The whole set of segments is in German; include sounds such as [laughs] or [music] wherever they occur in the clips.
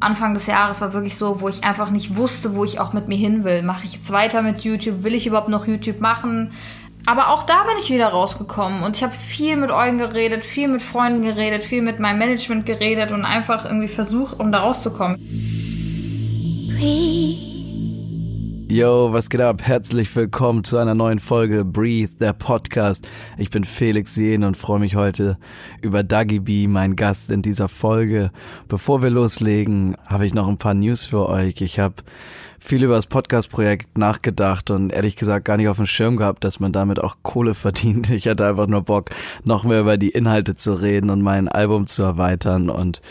Anfang des Jahres war wirklich so, wo ich einfach nicht wusste, wo ich auch mit mir hin will. Mache ich jetzt weiter mit YouTube? Will ich überhaupt noch YouTube machen? Aber auch da bin ich wieder rausgekommen und ich habe viel mit Eugen geredet, viel mit Freunden geredet, viel mit meinem Management geredet und einfach irgendwie versucht, um da rauszukommen. Yo, was geht ab? Herzlich willkommen zu einer neuen Folge Breathe, der Podcast. Ich bin Felix Jen und freue mich heute über Dagi B, mein Gast in dieser Folge. Bevor wir loslegen, habe ich noch ein paar News für euch. Ich habe viel über das Podcast-Projekt nachgedacht und ehrlich gesagt gar nicht auf dem Schirm gehabt, dass man damit auch Kohle verdient. Ich hatte einfach nur Bock, noch mehr über die Inhalte zu reden und mein Album zu erweitern und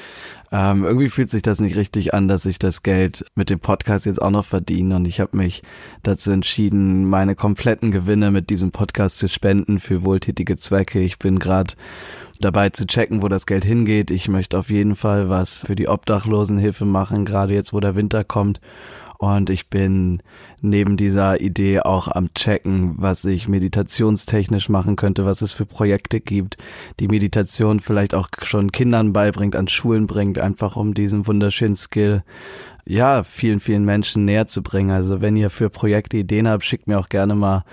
ähm, irgendwie fühlt sich das nicht richtig an, dass ich das Geld mit dem Podcast jetzt auch noch verdiene. Und ich habe mich dazu entschieden, meine kompletten Gewinne mit diesem Podcast zu spenden für wohltätige Zwecke. Ich bin gerade dabei zu checken, wo das Geld hingeht. Ich möchte auf jeden Fall was für die Obdachlosenhilfe machen, gerade jetzt, wo der Winter kommt. Und ich bin neben dieser Idee auch am Checken, was ich meditationstechnisch machen könnte, was es für Projekte gibt, die Meditation vielleicht auch schon Kindern beibringt, an Schulen bringt, einfach um diesen wunderschönen Skill ja, vielen, vielen Menschen näher zu bringen. Also wenn ihr für Projekte Ideen habt, schickt mir auch gerne mal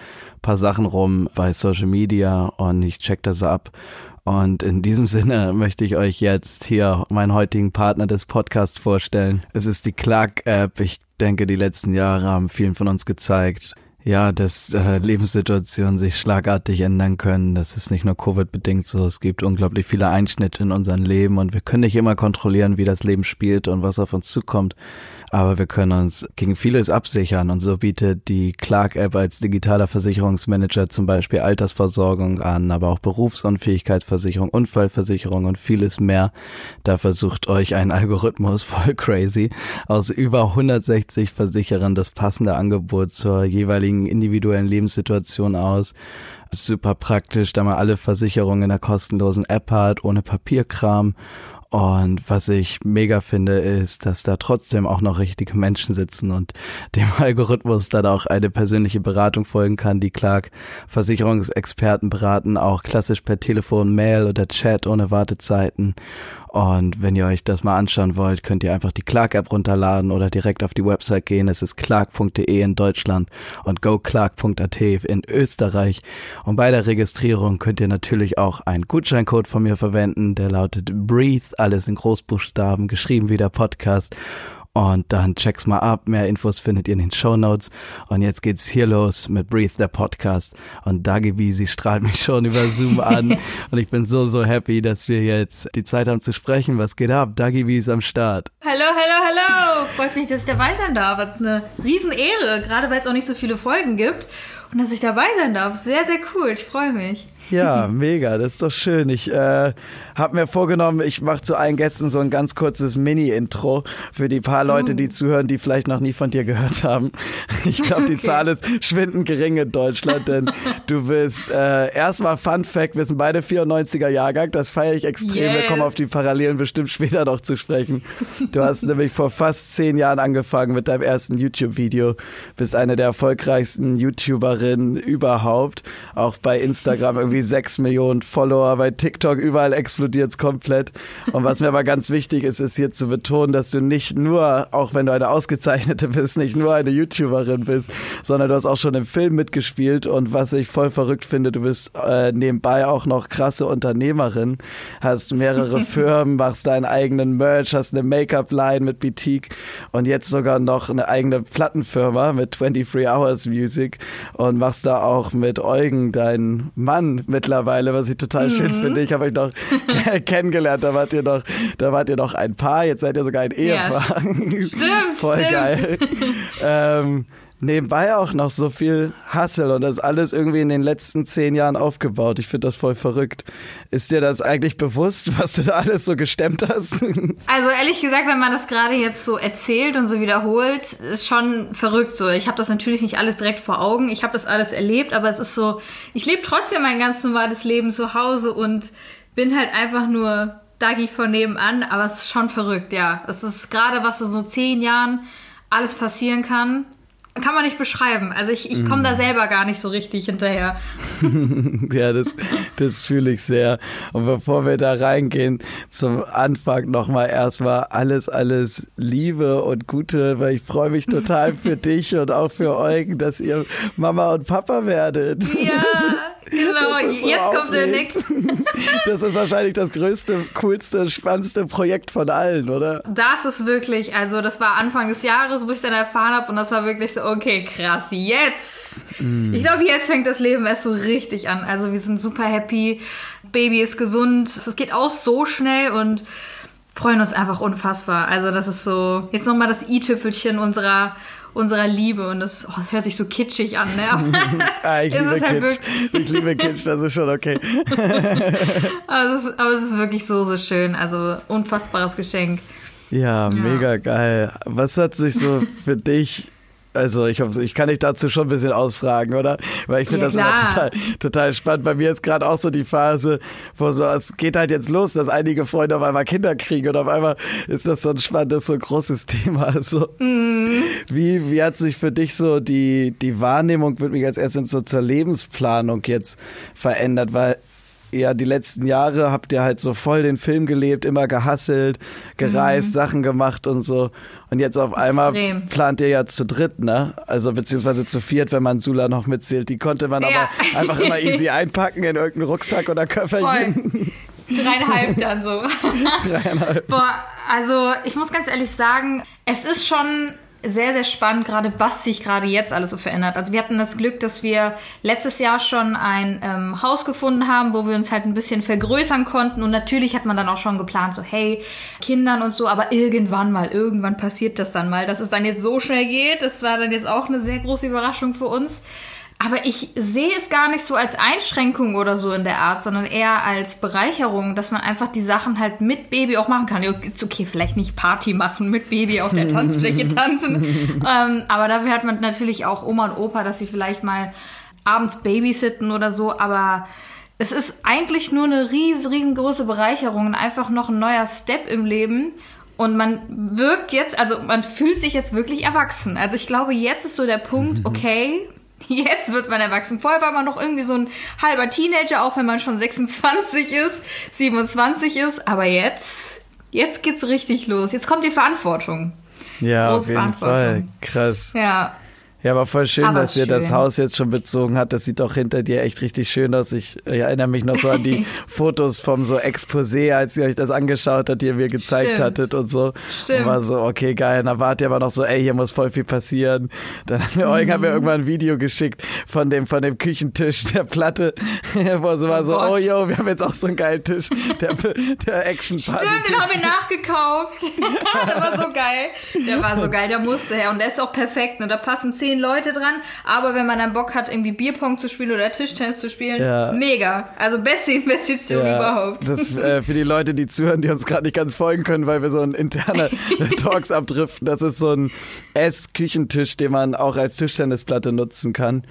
paar Sachen rum bei Social Media und ich check das ab. Und in diesem Sinne [laughs] möchte ich euch jetzt hier meinen heutigen Partner des Podcasts vorstellen. Es ist die Clark-App. Ich denke, die letzten Jahre haben vielen von uns gezeigt, ja, dass äh, Lebenssituationen sich schlagartig ändern können. Das ist nicht nur Covid-bedingt so. Es gibt unglaublich viele Einschnitte in unserem Leben und wir können nicht immer kontrollieren, wie das Leben spielt und was auf uns zukommt aber wir können uns gegen vieles absichern. Und so bietet die Clark-App als digitaler Versicherungsmanager zum Beispiel Altersversorgung an, aber auch Berufsunfähigkeitsversicherung, Unfallversicherung und vieles mehr. Da versucht euch ein Algorithmus [laughs] voll crazy aus über 160 Versicherern das passende Angebot zur jeweiligen individuellen Lebenssituation aus. Super praktisch, da man alle Versicherungen in der kostenlosen App hat, ohne Papierkram und was ich mega finde, ist, dass da trotzdem auch noch richtige Menschen sitzen und [laughs] dem Algorithmus dann auch eine persönliche Beratung folgen kann, die Clark Versicherungsexperten beraten, auch klassisch per Telefon, Mail oder Chat ohne Wartezeiten. Und wenn ihr euch das mal anschauen wollt, könnt ihr einfach die Clark-App runterladen oder direkt auf die Website gehen. Es ist clark.de in Deutschland und goclark.at in Österreich. Und bei der Registrierung könnt ihr natürlich auch einen Gutscheincode von mir verwenden. Der lautet BREATHE, alles in Großbuchstaben, geschrieben wie der Podcast. Und dann check's mal ab. Mehr Infos findet ihr in den Show Notes. Und jetzt geht's hier los mit Breathe, der Podcast. Und Dagi B, sie strahlt mich schon über Zoom an. [laughs] Und ich bin so, so happy, dass wir jetzt die Zeit haben zu sprechen. Was geht ab? Dagi B ist am Start. Hallo, hallo, hallo. Freut mich, dass ich dabei sein darf. Das ist eine Riesenehre, gerade weil es auch nicht so viele Folgen gibt. Und dass ich dabei sein darf. Sehr, sehr cool. Ich freue mich. Ja, [laughs] mega, das ist doch schön. Ich äh, habe mir vorgenommen, ich mache zu allen Gästen so ein ganz kurzes Mini-Intro für die paar Leute, die oh. zuhören, die vielleicht noch nie von dir gehört haben. [laughs] Ich glaube, die okay. Zahl ist schwindend gering in Deutschland, denn [laughs] du bist äh, erstmal Fun Fact, wir sind beide 94er Jahrgang, das feiere ich extrem. Yeah. Wir kommen auf die Parallelen bestimmt später noch zu sprechen. Du hast [laughs] nämlich vor fast zehn Jahren angefangen mit deinem ersten YouTube-Video, bist eine der erfolgreichsten YouTuberinnen überhaupt, auch bei Instagram irgendwie sechs Millionen Follower, bei TikTok überall explodiert explodiert es komplett. Und was mir aber ganz wichtig ist, ist hier zu betonen, dass du nicht nur, auch wenn du eine ausgezeichnete bist, nicht nur eine YouTuberin bist, sondern du hast auch schon im Film mitgespielt. Und was ich voll verrückt finde, du bist äh, nebenbei auch noch krasse Unternehmerin, hast mehrere [laughs] Firmen, machst deinen eigenen Merch, hast eine Make-up-Line mit Boutique und jetzt sogar noch eine eigene Plattenfirma mit 23 Hours Music und machst da auch mit Eugen deinen Mann mittlerweile, was ich total schön mhm. finde. Ich habe euch noch [laughs] [laughs] kennengelernt. Da wart ihr noch, da wart ihr noch ein Paar, jetzt seid ihr sogar ein Ehepaar. Ja, [laughs] stimmt. Voll stimmt. geil. ähm, nebenbei auch noch so viel Hassel und das alles irgendwie in den letzten zehn Jahren aufgebaut. Ich finde das voll verrückt. Ist dir das eigentlich bewusst, was du da alles so gestemmt hast? [laughs] Also ehrlich gesagt, wenn man das gerade jetzt so erzählt und so wiederholt, ist schon verrückt so. Ich habe das natürlich nicht alles direkt vor Augen. Ich habe das alles erlebt, aber es ist so, ich lebe trotzdem mein ganz normales Leben zu Hause und bin halt einfach nur Dagi von nebenan, aber es ist schon verrückt, ja. Es ist gerade, was in so zehn Jahren alles passieren kann, kann man nicht beschreiben. Also ich, ich komme mm. da selber gar nicht so richtig hinterher. [laughs] ja, das, das fühle ich sehr. Und bevor wir da reingehen, zum Anfang nochmal erstmal alles, alles Liebe und Gute, weil ich freue mich total für [laughs] dich und auch für Eugen, dass ihr Mama und Papa werdet. Ja. Genau, so jetzt kommt der nächste. [laughs] Das ist wahrscheinlich das größte, coolste, spannendste Projekt von allen, oder? Das ist wirklich, also das war Anfang des Jahres, wo ich dann erfahren habe und das war wirklich so, okay, krass, jetzt. Mm. Ich glaube, jetzt fängt das Leben erst so richtig an. Also wir sind super happy, Baby ist gesund, es geht auch so schnell und freuen uns einfach unfassbar. Also das ist so, jetzt nochmal das i-Tüpfelchen unserer unserer Liebe und das, oh, hört sich so kitschig an, ne? [laughs] ah, ich, liebe halt Kitsch. ich liebe Kitsch, das ist schon okay. [laughs] aber, es ist, aber es ist wirklich so, so schön. Also unfassbares Geschenk. Ja, ja, mega geil. Was hat sich so für dich also ich hoffe, ich kann dich dazu schon ein bisschen ausfragen, oder? Weil ich finde ja, das immer total, total spannend. Bei mir ist gerade auch so die Phase, wo so, es geht halt jetzt los, dass einige Freunde auf einmal Kinder kriegen und auf einmal ist das so ein spannendes, so ein großes [laughs] Thema. Also, mm. wie, wie hat sich für dich so die, die Wahrnehmung, würde mich als erstes so zur Lebensplanung jetzt verändert? Weil ja, die letzten Jahre habt ihr halt so voll den Film gelebt, immer gehasselt, gereist, mhm. Sachen gemacht und so. Und jetzt auf einmal Extrem. plant ihr ja zu dritt, ne? Also beziehungsweise zu viert, wenn man Sula noch mitzählt. Die konnte man ja. aber [laughs] einfach immer easy einpacken in irgendeinen Rucksack oder Köfferchen. Dreieinhalb [laughs] dann so. Dreieinhalb. Boah, also ich muss ganz ehrlich sagen, es ist schon sehr, sehr spannend, gerade was sich gerade jetzt alles so verändert. Also wir hatten das Glück, dass wir letztes Jahr schon ein ähm, Haus gefunden haben, wo wir uns halt ein bisschen vergrößern konnten. Und natürlich hat man dann auch schon geplant, so hey, Kindern und so, aber irgendwann mal, irgendwann passiert das dann mal. Dass es dann jetzt so schnell geht, das war dann jetzt auch eine sehr große Überraschung für uns. Aber ich sehe es gar nicht so als Einschränkung oder so in der Art, sondern eher als Bereicherung, dass man einfach die Sachen halt mit Baby auch machen kann. Okay, vielleicht nicht Party machen, mit Baby auf der [laughs] Tanzfläche tanzen. ähm, aber dafür hat man natürlich auch Oma und Opa, dass sie vielleicht mal abends babysitten oder so. Aber es ist eigentlich nur eine riesen, riesengroße Bereicherung und einfach noch ein neuer Step im Leben. Und man wirkt jetzt, also man fühlt sich jetzt wirklich erwachsen. Also ich glaube, jetzt ist so der Punkt, [laughs] okay, [laughs] Jetzt wird man erwachsen. Vorher war man noch irgendwie so ein halber Teenager, auch wenn man schon 26 ist, 27 ist. Aber jetzt, jetzt geht's richtig los. Jetzt kommt die Verantwortung. Ja, Große auf jeden Fall. Krass. Ja. Ja, aber voll schön, aber dass schön. ihr das Haus jetzt schon bezogen habt. Das sieht doch hinter dir echt richtig schön aus. Ich, erinnere mich noch so an die [laughs] Fotos vom so Exposé, als ihr euch das angeschaut habt, die ihr mir gezeigt Stimmt. hattet und so. Stimmt. Und war so, okay, geil. Und dann wart ihr aber noch so, ey, hier muss voll viel passieren. Dann hat mir mhm. Hat mir irgendwann ein Video geschickt von dem, von dem Küchentisch der Platte, [laughs] wo so war so, oh, oh yo, wir haben jetzt auch so einen geilen Tisch. Der, der Action Party. Stimmt, den haben wir [laughs] nachgekauft. der war so geil. Der war so geil, der musste her. Und der ist auch perfekt. Und da passen zehn zehn Leute dran, aber wenn man dann Bock hat, irgendwie Bierpong zu spielen oder Tischtennis zu spielen, ja. mega. Also beste Investition ja, überhaupt. Das äh, für die Leute, die zuhören, die uns gerade nicht ganz folgen können, weil wir so ein interner [laughs] Talks abdriften. Das ist so ein Ess-Küchentisch, den man auch als Tischtennisplatte nutzen kann.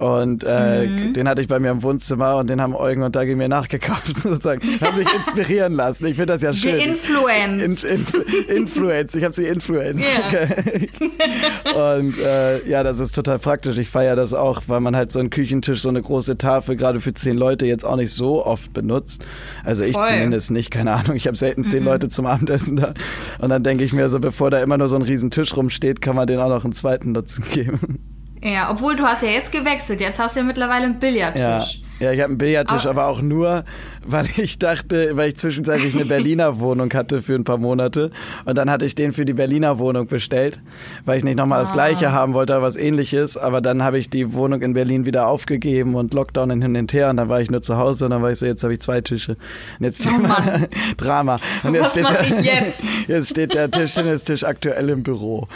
Und äh, mhm. den hatte ich bei mir im Wohnzimmer und den haben Eugen und Dagi mir nachgekauft, [laughs] sozusagen. Haben sich inspirieren lassen. Ich finde das ja schön. Influence. In, in, Influence. Ich habe sie Influence. Yeah. und äh, ja, das ist total praktisch. Ich feiere das auch, weil man halt so einen Küchentisch, so eine große Tafel, gerade für zehn Leute jetzt auch nicht so oft benutzt. Also ich Voll. zumindest nicht, keine Ahnung. Ich habe selten zehn mhm. Leute zum Abendessen da. Und dann denke ich mir so, bevor da immer nur so ein riesen Tisch rumsteht, kann man den auch noch einen zweiten Nutzen geben. Ja, obwohl du hast ja jetzt gewechselt. Jetzt hast du ja mittlerweile einen Billardtisch. Ja. Ja, ich habe einen Billardtisch, aber, aber, auch nur, weil ich dachte, weil ich zwischenzeitlich eine [laughs] Berliner Wohnung hatte für ein paar Monate. Und dann hatte ich den für die Berliner Wohnung bestellt, weil ich nicht nochmal ah. das gleiche haben wollte, aber was ähnliches. Aber dann habe ich die Wohnung in Berlin wieder aufgegeben und Lockdown hin und her. Und dann war ich nur zu Hause und dann war ich so, jetzt habe ich zwei Tische. Und jetzt oh Mann. [laughs] Drama. Und jetzt was steht, der, jetzt? [laughs] jetzt steht der Tischtennistisch aktuell im Büro.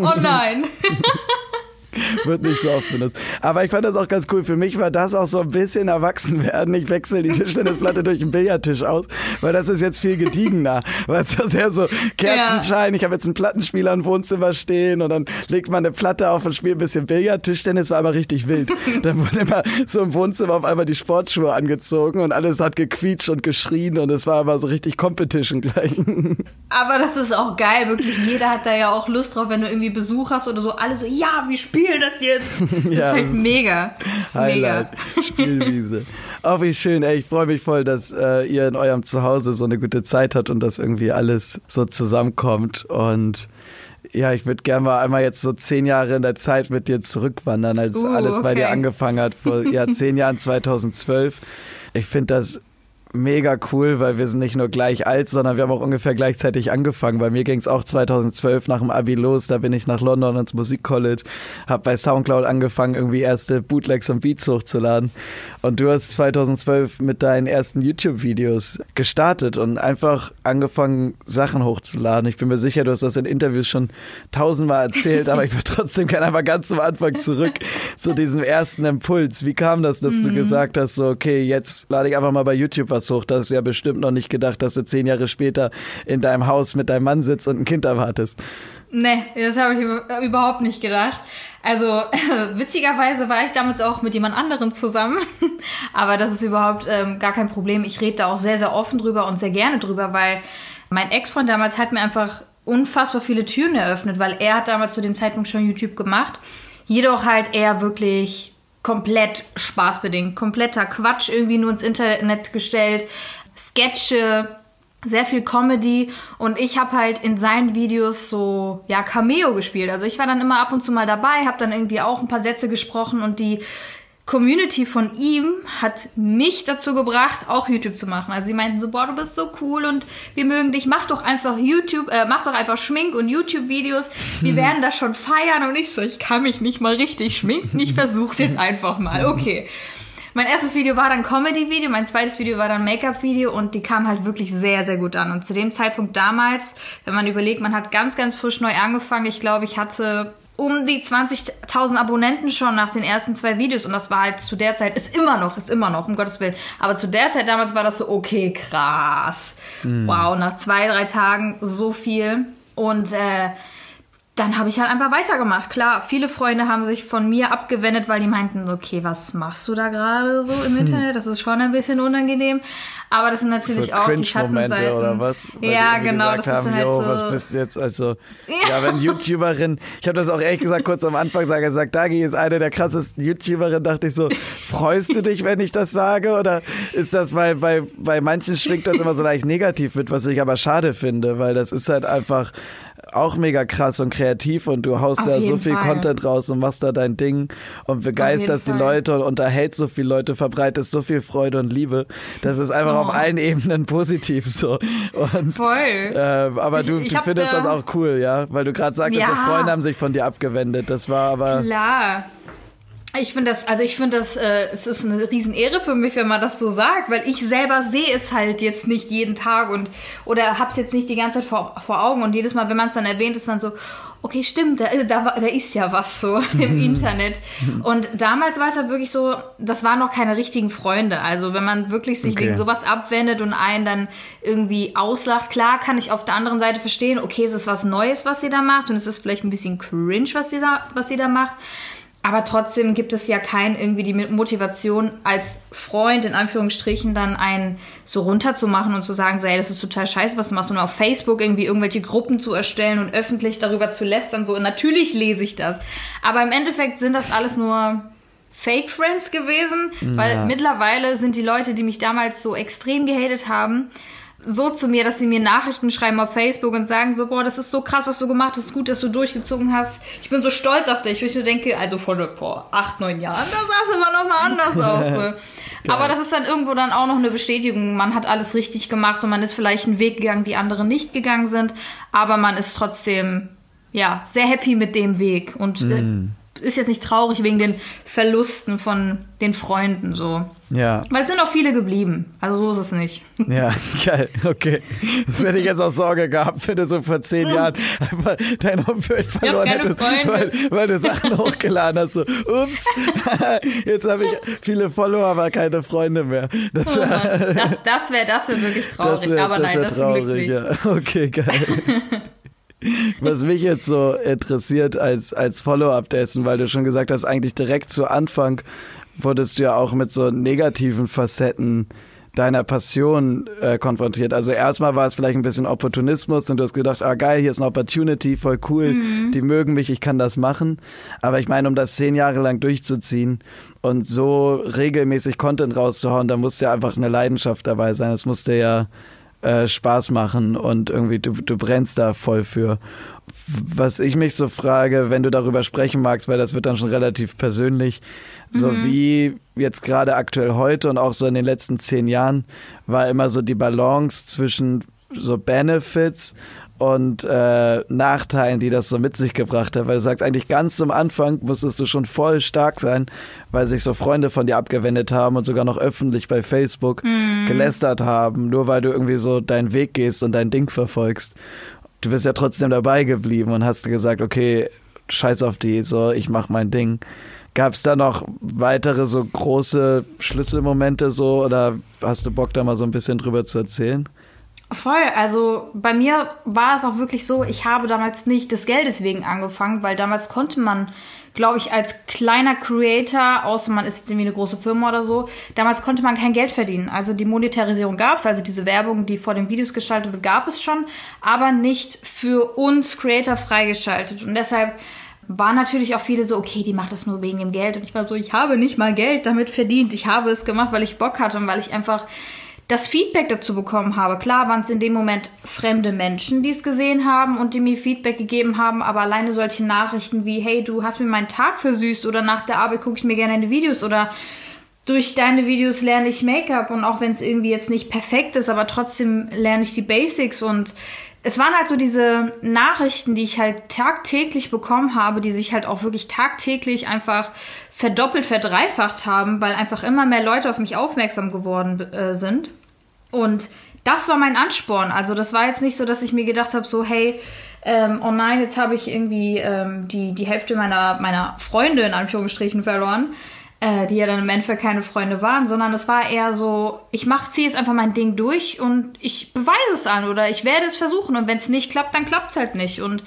Oh nein. [laughs] Wird nicht so oft benutzt. Aber ich fand das auch ganz cool. Für mich war das auch so ein bisschen erwachsen werden. Ich wechsle die Tischtennisplatte [laughs] durch den Billardtisch aus, weil das ist jetzt viel gediegener. Weil es ja sehr so Kerzenschein. Ich habe jetzt einen Plattenspieler im Wohnzimmer stehen und dann legt man eine Platte auf und spielt ein bisschen Billard. Tischtennis war aber richtig wild. [laughs] Dann wurde immer so im Wohnzimmer auf einmal die Sportschuhe angezogen und alles hat gequietscht und geschrien und es war aber so richtig Competition gleich. Aber das ist auch geil, wirklich. Jeder hat da ja auch Lust drauf, wenn du irgendwie Besuch hast oder so. Alle so, ja, wie spielen das jetzt? [laughs] Das ja, ist halt das mega. Ist Highlight. mega. Spielwiese. Oh, wie schön. Ey, ich freue mich voll, dass äh, ihr in eurem Zuhause so eine gute Zeit habt und dass irgendwie alles so zusammenkommt. Und ja, ich würde gerne mal einmal jetzt so zehn Jahre in der Zeit mit dir zurückwandern, als uh, alles bei dir angefangen hat, vor ja, zehn Jahren, [laughs] 2012. Ich finde das mega cool, weil wir sind nicht nur gleich alt, sondern wir haben auch ungefähr gleichzeitig angefangen. Bei mir ging es auch 2012 nach dem Abi los, da bin ich nach London ins Musikcollege, habe bei Soundcloud angefangen, irgendwie erste Bootlegs und Beats hochzuladen. Und du hast 2012 mit deinen ersten YouTube-Videos gestartet und einfach angefangen, Sachen hochzuladen. Ich bin mir sicher, du hast das in Interviews schon tausendmal erzählt, aber ich würde trotzdem gerne einmal ganz zum Anfang zurück zu diesem ersten Impuls. Wie kam das, dass mhm. du gesagt hast, so, okay, jetzt lade ich einfach mal bei YouTube was hoch? Das ist ja bestimmt noch nicht gedacht, dass du zehn Jahre später in deinem Haus mit deinem Mann sitzt und ein Kind erwartest. Nee, das habe ich überhaupt nicht gedacht. Also [laughs] witzigerweise war ich damals auch mit jemand anderem zusammen, [laughs] aber das ist überhaupt ähm, gar kein Problem. Ich rede da auch sehr, sehr offen drüber und sehr gerne drüber, weil mein Ex-Freund damals hat mir einfach unfassbar viele Türen eröffnet, weil er hat damals zu dem Zeitpunkt schon YouTube gemacht. Jedoch halt eher wirklich komplett spaßbedingt, kompletter Quatsch irgendwie nur ins Internet gestellt, Sketche, sehr viel Comedy und ich habe halt in seinen Videos so ja Cameo gespielt. Also ich war dann immer ab und zu mal dabei, habe dann irgendwie auch ein paar Sätze gesprochen und die Community von ihm hat mich dazu gebracht, auch YouTube zu machen. Also sie meinten so, boah, du bist so cool und wir mögen dich, mach doch einfach YouTube, äh, mach doch einfach Schmink- und YouTube-Videos. Wir werden das schon feiern und ich so, ich kann mich nicht mal richtig schminken, ich versuch's jetzt [laughs] einfach mal. Okay. Mein erstes Video war dann Comedy-Video, mein zweites Video war dann Make-up-Video und die kam halt wirklich sehr, sehr gut an. Und zu dem Zeitpunkt damals, wenn man überlegt, man hat ganz, ganz frisch neu angefangen. Ich glaube, ich hatte um die 20.000 Abonnenten schon nach den ersten zwei Videos und das war halt zu der Zeit, ist immer noch, ist immer noch, um Gottes Willen. Aber zu der Zeit damals war das so, okay, krass. Mhm. Wow, nach zwei, drei Tagen so viel. Und äh, dann habe ich halt einfach weitergemacht. Klar, viele Freunde haben sich von mir abgewendet, weil die meinten, okay, was machst du da gerade so im Internet? Das ist schon ein bisschen unangenehm. Aber das sind natürlich so auch die Schattenseiten. oder was? Ja, genau. das haben, ist halt so was bist du jetzt? Also, ja, ja wenn [laughs] YouTuberin, ich habe das auch ehrlich gesagt kurz am Anfang gesagt, Dagi ist eine der krassesten YouTuberinnen, dachte ich so, freust du dich, wenn ich das sage? Oder ist das, weil bei, bei manchen schwingt das immer so leicht negativ mit, was ich aber schade finde, weil das ist halt einfach, auch mega krass und kreativ und du haust Auf da so viel Fall. Content raus und machst da dein Ding und begeisterst die Leute und unterhältst so viele Leute, verbreitest so viel Freude und Liebe. Das ist einfach oh. auf allen Ebenen positiv so. Und, Voll. Äh, aber ich, du, ich du findest das auch cool, ja? Weil du gerade sagtest, ja. so Freunde haben sich von dir abgewendet. Das war aber. Klar. Ich finde das, also ich finde das, äh, es ist eine Riesenehre für mich, wenn man das so sagt, weil ich selber sehe es halt jetzt nicht jeden Tag und oder hab's jetzt nicht die ganze Zeit vor, vor Augen und jedes Mal, wenn man es dann erwähnt, ist dann so, okay, stimmt, da, da, da ist ja was so [laughs] im Internet. Und damals war es halt wirklich so, das waren noch keine richtigen Freunde. Also wenn man wirklich sich okay. wegen sowas abwendet und einen dann irgendwie auslacht, klar kann ich auf der anderen Seite verstehen, okay, es ist was Neues, was sie da macht und es ist vielleicht ein bisschen cringe, was sie da, was sie da macht. Aber trotzdem gibt es ja kein irgendwie die Motivation als Freund in Anführungsstrichen dann einen so runterzumachen und zu sagen, so, ey, das ist total scheiße, was du machst und auf Facebook irgendwie irgendwelche Gruppen zu erstellen und öffentlich darüber zu lästern, so, und natürlich lese ich das. Aber im Endeffekt sind das alles nur Fake Friends gewesen, ja. weil mittlerweile sind die Leute, die mich damals so extrem gehatet haben, so zu mir, dass sie mir Nachrichten schreiben auf Facebook und sagen so, boah, das ist so krass, was du gemacht hast, gut, dass du durchgezogen hast. Ich bin so stolz auf dich. Ich denke, also vor, vor acht, neun Jahren, da sah es immer noch mal anders [laughs] aus. Aber das ist dann irgendwo dann auch noch eine Bestätigung. Man hat alles richtig gemacht und man ist vielleicht einen Weg gegangen, die andere nicht gegangen sind, aber man ist trotzdem, ja, sehr happy mit dem Weg und mm ist jetzt nicht traurig wegen den Verlusten von den Freunden so. Ja. Weil es sind auch viele geblieben. Also so ist es nicht. [laughs] Ja, geil. Okay. Das hätte ich jetzt auch Sorge gehabt, wenn du so vor zehn Jahren einfach dein Umfeld verloren hättest, weil, weil, du Sachen [laughs] hochgeladen hast. So, ups, [laughs] jetzt habe ich viele Follower, aber keine Freunde mehr. Das, oh das, das wäre das wär wirklich traurig. Das wär, aber das nein, das traurig, ist glücklich. Ja. Okay, geil. Was mich jetzt so interessiert als, als Follow-up dessen, weil du schon gesagt hast, eigentlich direkt zu Anfang wurdest du ja auch mit so negativen Facetten deiner Passion äh, konfrontiert. Also erstmal war es vielleicht ein bisschen Opportunismus und du hast gedacht, ah geil, hier ist eine Opportunity, voll cool, mhm. die mögen mich, ich kann das machen. Aber ich meine, um das zehn Jahre lang durchzuziehen und so regelmäßig Content rauszuhauen, da muss ja einfach eine Leidenschaft dabei sein. Es musste ja äh, Spaß machen und irgendwie du, du brennst da voll für. Was ich mich so frage, wenn du darüber sprechen magst, weil das wird dann schon relativ persönlich, so mhm. wie jetzt gerade aktuell heute und auch so in den letzten zehn Jahren war immer so die Balance zwischen so Benefits und äh, Nachteilen, die das so mit sich gebracht hat. Weil du sagst, eigentlich ganz zum Anfang musstest du schon voll stark sein, weil sich so Freunde von dir abgewendet haben und sogar noch öffentlich bei Facebook mm. gelästert haben, nur weil du irgendwie so deinen Weg gehst und dein Ding verfolgst. Du bist ja trotzdem dabei geblieben und hast gesagt, okay, scheiß auf die, so, ich mach mein Ding. Gab es da noch weitere so große Schlüsselmomente so oder hast du Bock da mal so ein bisschen drüber zu erzählen? Voll, also bei mir war es auch wirklich so, ich habe damals nicht des Geldes wegen angefangen, weil damals konnte man, glaube ich, als kleiner Creator, außer man ist irgendwie eine große Firma oder so, damals konnte man kein Geld verdienen. Also die Monetarisierung gab es, also diese Werbung, die vor den Videos geschaltet wird, gab es schon, aber nicht für uns Creator freigeschaltet. Und deshalb waren natürlich auch viele so, okay, die macht das nur wegen dem Geld. Und ich war so, ich habe nicht mal Geld damit verdient. Ich habe es gemacht, weil ich Bock hatte und weil ich einfach das Feedback dazu bekommen habe. Klar waren es in dem Moment fremde Menschen, die es gesehen haben und die mir Feedback gegeben haben, aber alleine solche Nachrichten wie, hey, du hast mir meinen Tag versüßt oder nach der Arbeit gucke ich mir gerne deine Videos oder durch deine Videos lerne ich Make-up und auch wenn es irgendwie jetzt nicht perfekt ist, aber trotzdem lerne ich die Basics und es waren halt so diese Nachrichten, die ich halt tagtäglich bekommen habe, die sich halt auch wirklich tagtäglich einfach verdoppelt, verdreifacht haben, weil einfach immer mehr Leute auf mich aufmerksam geworden äh, sind. Und das war mein Ansporn. Also das war jetzt nicht so, dass ich mir gedacht habe, so hey, ähm, oh nein, jetzt habe ich irgendwie ähm, die, die Hälfte meiner, meiner Freunde in Anführungsstrichen verloren, äh, die ja dann im Endeffekt keine Freunde waren, sondern es war eher so, ich mach, ziehe jetzt einfach mein Ding durch und ich beweise es an oder ich werde es versuchen und wenn es nicht klappt, dann klappt es halt nicht. Und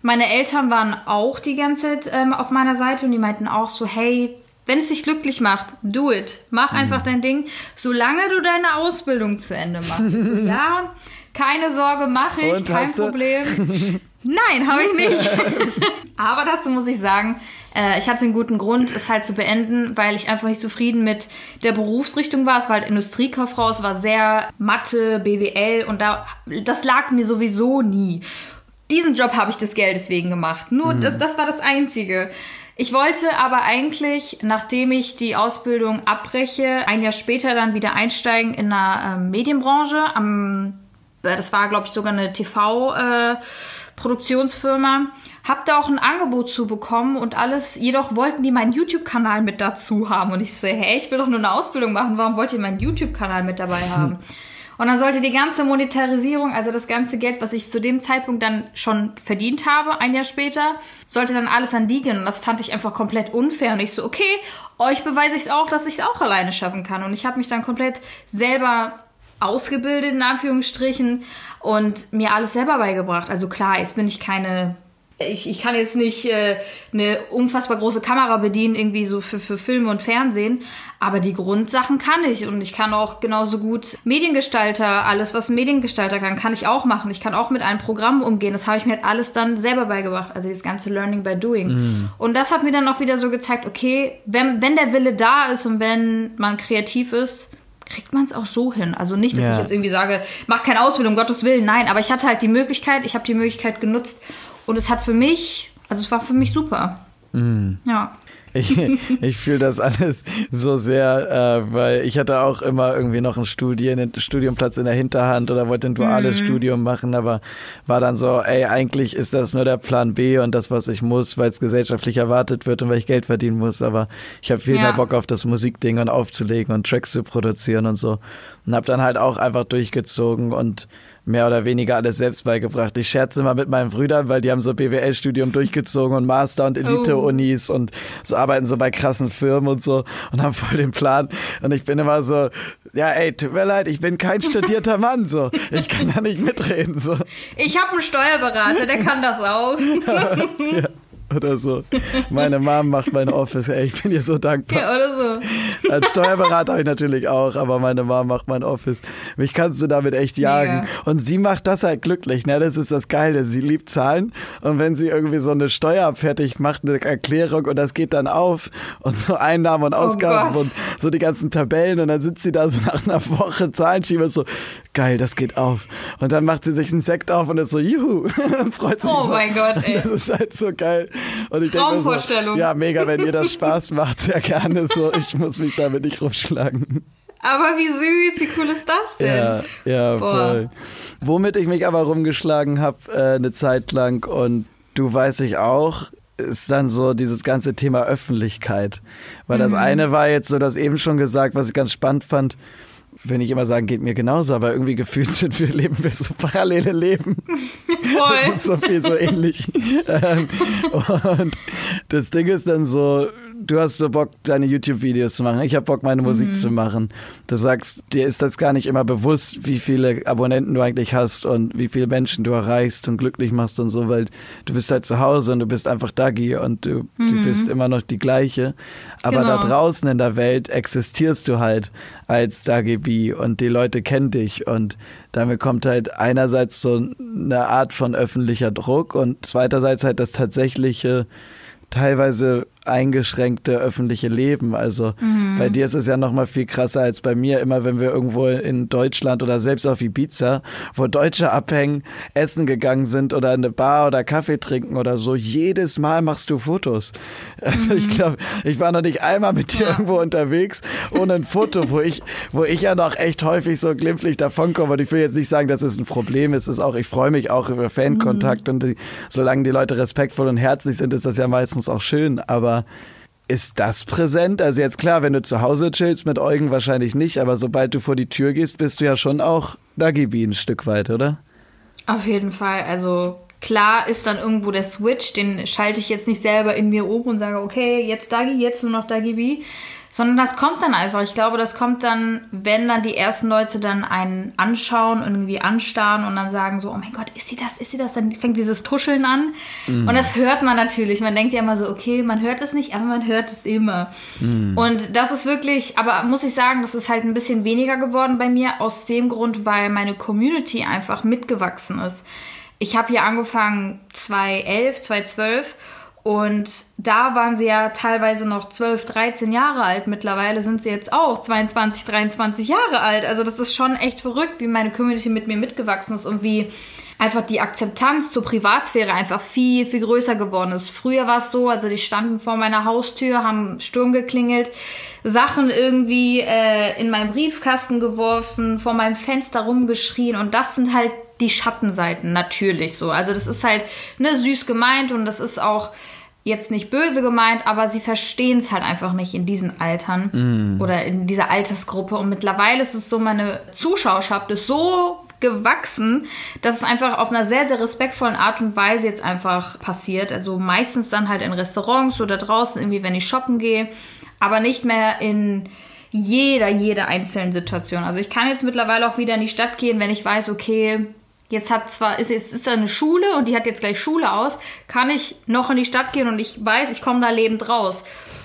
meine Eltern waren auch die ganze Zeit ähm, auf meiner Seite und die meinten auch so, hey, wenn es dich glücklich macht, do it. Mach mhm. einfach dein Ding, solange du deine Ausbildung zu Ende machst. [laughs] ja, keine Sorge, mache ich, Und, kein Problem. [laughs] Nein, habe ich nicht. [laughs] Aber dazu muss ich sagen, äh, ich hatte einen guten Grund, es halt zu beenden, weil ich einfach nicht zufrieden mit der Berufsrichtung war. Es war halt Industriekauffrau, es war sehr Mathe, BWL und da, das lag mir sowieso nie. Diesen Job habe ich des Geldes wegen gemacht. Nur mhm. das, das war das Einzige. Ich wollte aber eigentlich, nachdem ich die Ausbildung abbreche, ein Jahr später dann wieder einsteigen in einer äh, Medienbranche. Am, äh, das war, glaube ich, sogar eine TV-Produktionsfirma. Äh, hab da auch ein Angebot zu bekommen und alles. Jedoch wollten die meinen YouTube-Kanal mit dazu haben. Und ich so, hey, ich will doch nur eine Ausbildung machen. Warum wollt ihr meinen YouTube-Kanal mit dabei haben? [laughs] Und dann sollte die ganze Monetarisierung, also das ganze Geld, was ich zu dem Zeitpunkt dann schon verdient habe, ein Jahr später, sollte dann alles an die gehen. Und das fand ich einfach komplett unfair. Und ich so, okay, euch beweise ich es auch, dass ich es auch alleine schaffen kann. Und ich habe mich dann komplett selber ausgebildet, in Anführungsstrichen, und mir alles selber beigebracht. Also klar, jetzt bin ich keine ich, ich kann jetzt nicht äh, eine unfassbar große Kamera bedienen, irgendwie so für, für Filme und Fernsehen, aber die Grundsachen kann ich und ich kann auch genauso gut Mediengestalter, alles was ein Mediengestalter kann, kann ich auch machen. Ich kann auch mit einem Programm umgehen. Das habe ich mir halt alles dann selber beigebracht, also das ganze Learning by Doing. Mm. Und das hat mir dann auch wieder so gezeigt, okay, wenn, wenn der Wille da ist und wenn man kreativ ist, kriegt man es auch so hin. Also nicht, dass ja. ich jetzt irgendwie sage, mach keine Ausbildung, um Gottes Willen, nein, aber ich hatte halt die Möglichkeit, ich habe die Möglichkeit genutzt und es hat für mich, also es war für mich super. Mhm. Ja. Ich, [laughs] ich fühle das alles so sehr, äh, weil ich hatte auch immer irgendwie noch einen Studien, einen Studiumplatz in der Hinterhand oder wollte ein duales mhm. Studium machen, aber war dann so, ey, eigentlich ist das nur der Plan B und das, was ich muss, weil es gesellschaftlich erwartet wird und weil ich Geld verdienen muss. Aber ich habe viel ja. mehr Bock auf das Musikding und aufzulegen und Tracks zu produzieren und so. Und habe dann halt auch einfach durchgezogen und mehr oder weniger alles selbst beigebracht. Ich scherze immer mit meinen Brüdern, weil die haben so BWL-Studium durchgezogen und Master- und Elite-Unis oh. und so arbeiten so bei krassen Firmen und so und haben voll den Plan. Und ich bin immer so, ja, ey, tut mir leid, ich bin kein [laughs] studierter Mann, so. Ich kann da nicht mitreden, so. Ich habe einen Steuerberater, der kann das auch. [laughs] ja oder so. Meine Mom macht mein Office, ey, ich bin ihr so dankbar. Ja, oder so. Als Steuerberater habe ich natürlich auch, aber meine Mom macht mein Office. Mich kannst du damit echt jagen. Mega. Und sie macht das halt glücklich, ne? Das ist das Geile. Sie liebt Zahlen und wenn sie irgendwie so eine Steuer fertig macht, eine Erklärung und das geht dann auf und so Einnahmen und oh Ausgaben oh und so die ganzen Tabellen und dann sitzt sie da so nach einer Woche Zahlenschieber so, geil, das geht auf. Und dann macht sie sich einen Sekt auf und ist so, juhu, [laughs] freut sich. Oh mein Gott, ey. Das ist halt so geil. Und ich Traumvorstellung. So, ja, mega, wenn ihr das Spaß macht, sehr gerne so. Ich muss mich damit nicht rumschlagen. Aber wie süß, wie cool ist das denn? Ja, ja voll. Womit ich mich aber rumgeschlagen habe, äh, eine Zeit lang und du weißt ich auch, ist dann so dieses ganze Thema Öffentlichkeit. Weil mhm. das eine war jetzt so, das eben schon gesagt, was ich ganz spannend fand, will nicht immer sagen, geht mir genauso, aber irgendwie gefühlt [laughs] sind wir, leben wir so parallele Leben. [laughs] Voll. Das ist so viel so ähnlich. [laughs] Ähm, und das Ding ist dann so, du hast so Bock, deine YouTube-Videos zu machen. Ich habe Bock, meine Musik mhm. zu machen. Du sagst, dir ist das gar nicht immer bewusst, wie viele Abonnenten du eigentlich hast und wie viele Menschen du erreichst und glücklich machst und so, weil du bist halt zu Hause und du bist einfach Dagi und du, mhm. du bist immer noch die gleiche. Aber genau. da draußen in der Welt existierst du halt als Dagi B und die Leute kennen dich und damit kommt halt einerseits so eine Art von öffentlicher Druck und zweiterseits halt das tatsächliche teilweise eingeschränkte öffentliche Leben. Also mhm. bei dir ist es ja noch mal viel krasser als bei mir. Immer wenn wir irgendwo in Deutschland oder selbst auf Ibiza, wo Deutsche abhängen, essen gegangen sind oder in eine Bar oder Kaffee trinken oder so, jedes Mal machst du Fotos. Also mhm. ich glaube, ich war noch nicht einmal mit dir ja. irgendwo unterwegs ohne ein Foto, wo ich, wo ich ja noch echt häufig so glimpflich davonkomme. Und ich will jetzt nicht sagen, dass es ein Problem ist. Es ist auch, ich freue mich auch über Fankontakt mhm. und die, solange die Leute respektvoll und herzlich sind, ist das ja meistens auch schön. Aber aber ist das präsent? Also jetzt klar, wenn du zu Hause chillst mit Eugen wahrscheinlich nicht, aber sobald du vor die Tür gehst, bist du ja schon auch Dagibi ein Stück weit, oder? Auf jeden Fall. Also klar ist dann irgendwo der Switch, den schalte ich jetzt nicht selber in mir um und sage, okay, jetzt Dagi, jetzt nur noch Dagibi sondern das kommt dann einfach. Ich glaube, das kommt dann, wenn dann die ersten Leute dann einen anschauen und irgendwie anstarren und dann sagen so, oh mein Gott, ist sie das, ist sie das? Dann fängt dieses Tuscheln an mhm. und das hört man natürlich. Man denkt ja immer so, okay, man hört es nicht, aber man hört es immer. Mhm. Und das ist wirklich, aber muss ich sagen, das ist halt ein bisschen weniger geworden bei mir aus dem Grund, weil meine Community einfach mitgewachsen ist. Ich habe hier angefangen 2011, 2012 und da waren sie ja teilweise noch 12, 13 Jahre alt. Mittlerweile sind sie jetzt auch 22, 23 Jahre alt. Also das ist schon echt verrückt, wie meine Community mit mir mitgewachsen ist und wie einfach die Akzeptanz zur Privatsphäre einfach viel, viel größer geworden ist. Früher war es so, also die standen vor meiner Haustür, haben Sturm geklingelt, Sachen irgendwie äh, in meinen Briefkasten geworfen, vor meinem Fenster rumgeschrien und das sind halt die Schattenseiten natürlich so. Also das ist halt ne, süß gemeint und das ist auch jetzt nicht böse gemeint, aber sie verstehen es halt einfach nicht in diesen Altern mm. oder in dieser Altersgruppe. Und mittlerweile ist es so, meine Zuschauerschaft ist so gewachsen, dass es einfach auf einer sehr, sehr respektvollen Art und Weise jetzt einfach passiert. Also meistens dann halt in Restaurants oder draußen irgendwie, wenn ich shoppen gehe, aber nicht mehr in jeder, jeder einzelnen Situation. Also ich kann jetzt mittlerweile auch wieder in die Stadt gehen, wenn ich weiß, okay, jetzt hat zwar, ist, ist, ist da eine Schule und die hat jetzt gleich Schule aus, kann ich noch in die Stadt gehen und ich weiß, ich komme da lebend raus